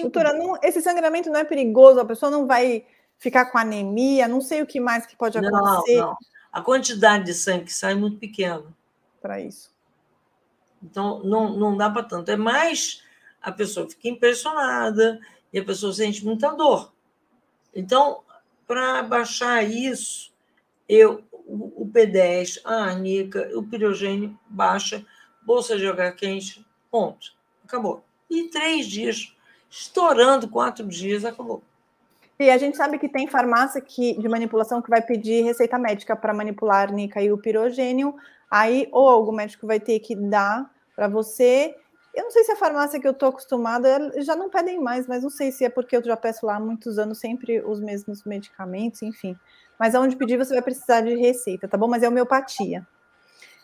Doutora, não, esse sangramento não é perigoso? A pessoa não vai ficar com anemia? Não sei o que mais que pode acontecer. Não, não.
A quantidade de sangue que sai é muito pequena.
Para isso.
Então, não, não dá para tanto. É mais a pessoa fica impressionada e a pessoa sente muita dor. Então, para baixar isso, eu o, o P10, a arnica, o pirogênio baixa, bolsa de jogar quente, ponto. Acabou. E três dias, estourando quatro dias, acabou.
E a gente sabe que tem farmácia que, de manipulação que vai pedir receita médica para manipular a arnica e o pirogênio, aí ou algum médico vai ter que dar para você. Eu não sei se a farmácia que eu estou acostumada já não pedem mais, mas não sei se é porque eu já peço lá há muitos anos sempre os mesmos medicamentos, enfim. Mas aonde pedir você vai precisar de receita, tá bom? Mas é homeopatia.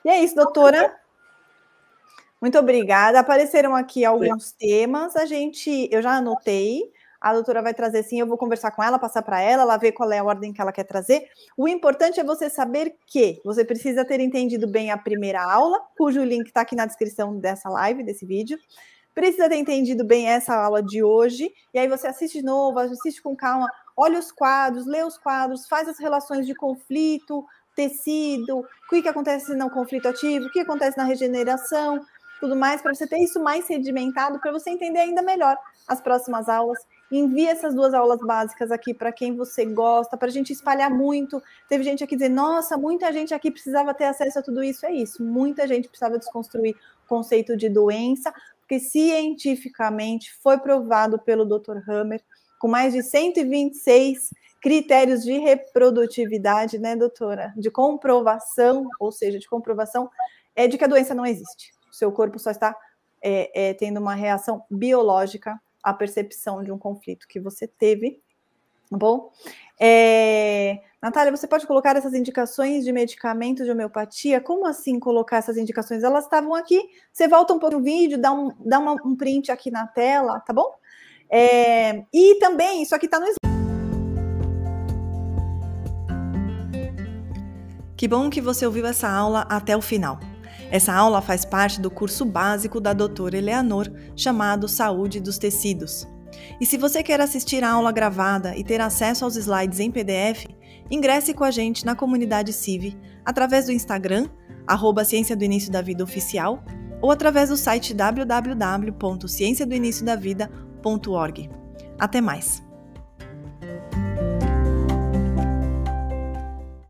E é isso, doutora. Muito obrigada. Apareceram aqui alguns temas. A gente, eu já anotei. A doutora vai trazer sim, eu vou conversar com ela, passar para ela, ela ver qual é a ordem que ela quer trazer. O importante é você saber que você precisa ter entendido bem a primeira aula, cujo link está aqui na descrição dessa live, desse vídeo. Precisa ter entendido bem essa aula de hoje, e aí você assiste de novo, assiste com calma, olha os quadros, lê os quadros, faz as relações de conflito, tecido, o que, que acontece no conflito ativo, o que acontece na regeneração, tudo mais, para você ter isso mais sedimentado, para você entender ainda melhor as próximas aulas Envie essas duas aulas básicas aqui para quem você gosta, para a gente espalhar muito. Teve gente aqui dizendo, nossa, muita gente aqui precisava ter acesso a tudo isso. É isso, muita gente precisava desconstruir o conceito de doença, porque cientificamente foi provado pelo Dr. Hammer, com mais de 126 critérios de reprodutividade, né, doutora? De comprovação, ou seja, de comprovação, é de que a doença não existe. O seu corpo só está é, é, tendo uma reação biológica a percepção de um conflito que você teve, tá bom? É... Natália, você pode colocar essas indicações de medicamento de homeopatia? Como assim colocar essas indicações? Elas estavam aqui. Você volta um pouco no vídeo, dá um, dá uma, um print aqui na tela, tá bom? É... E também, isso aqui está no Que bom que você ouviu essa aula até o final. Essa aula faz parte do curso básico da doutora Eleanor, chamado Saúde dos Tecidos. E se você quer assistir a aula gravada e ter acesso aos slides em PDF, ingresse com a gente na comunidade CIV através do Instagram, arroba Ciência do Início da Vida Oficial, ou através do site www.cienciadoiniciodavida.org. Até mais!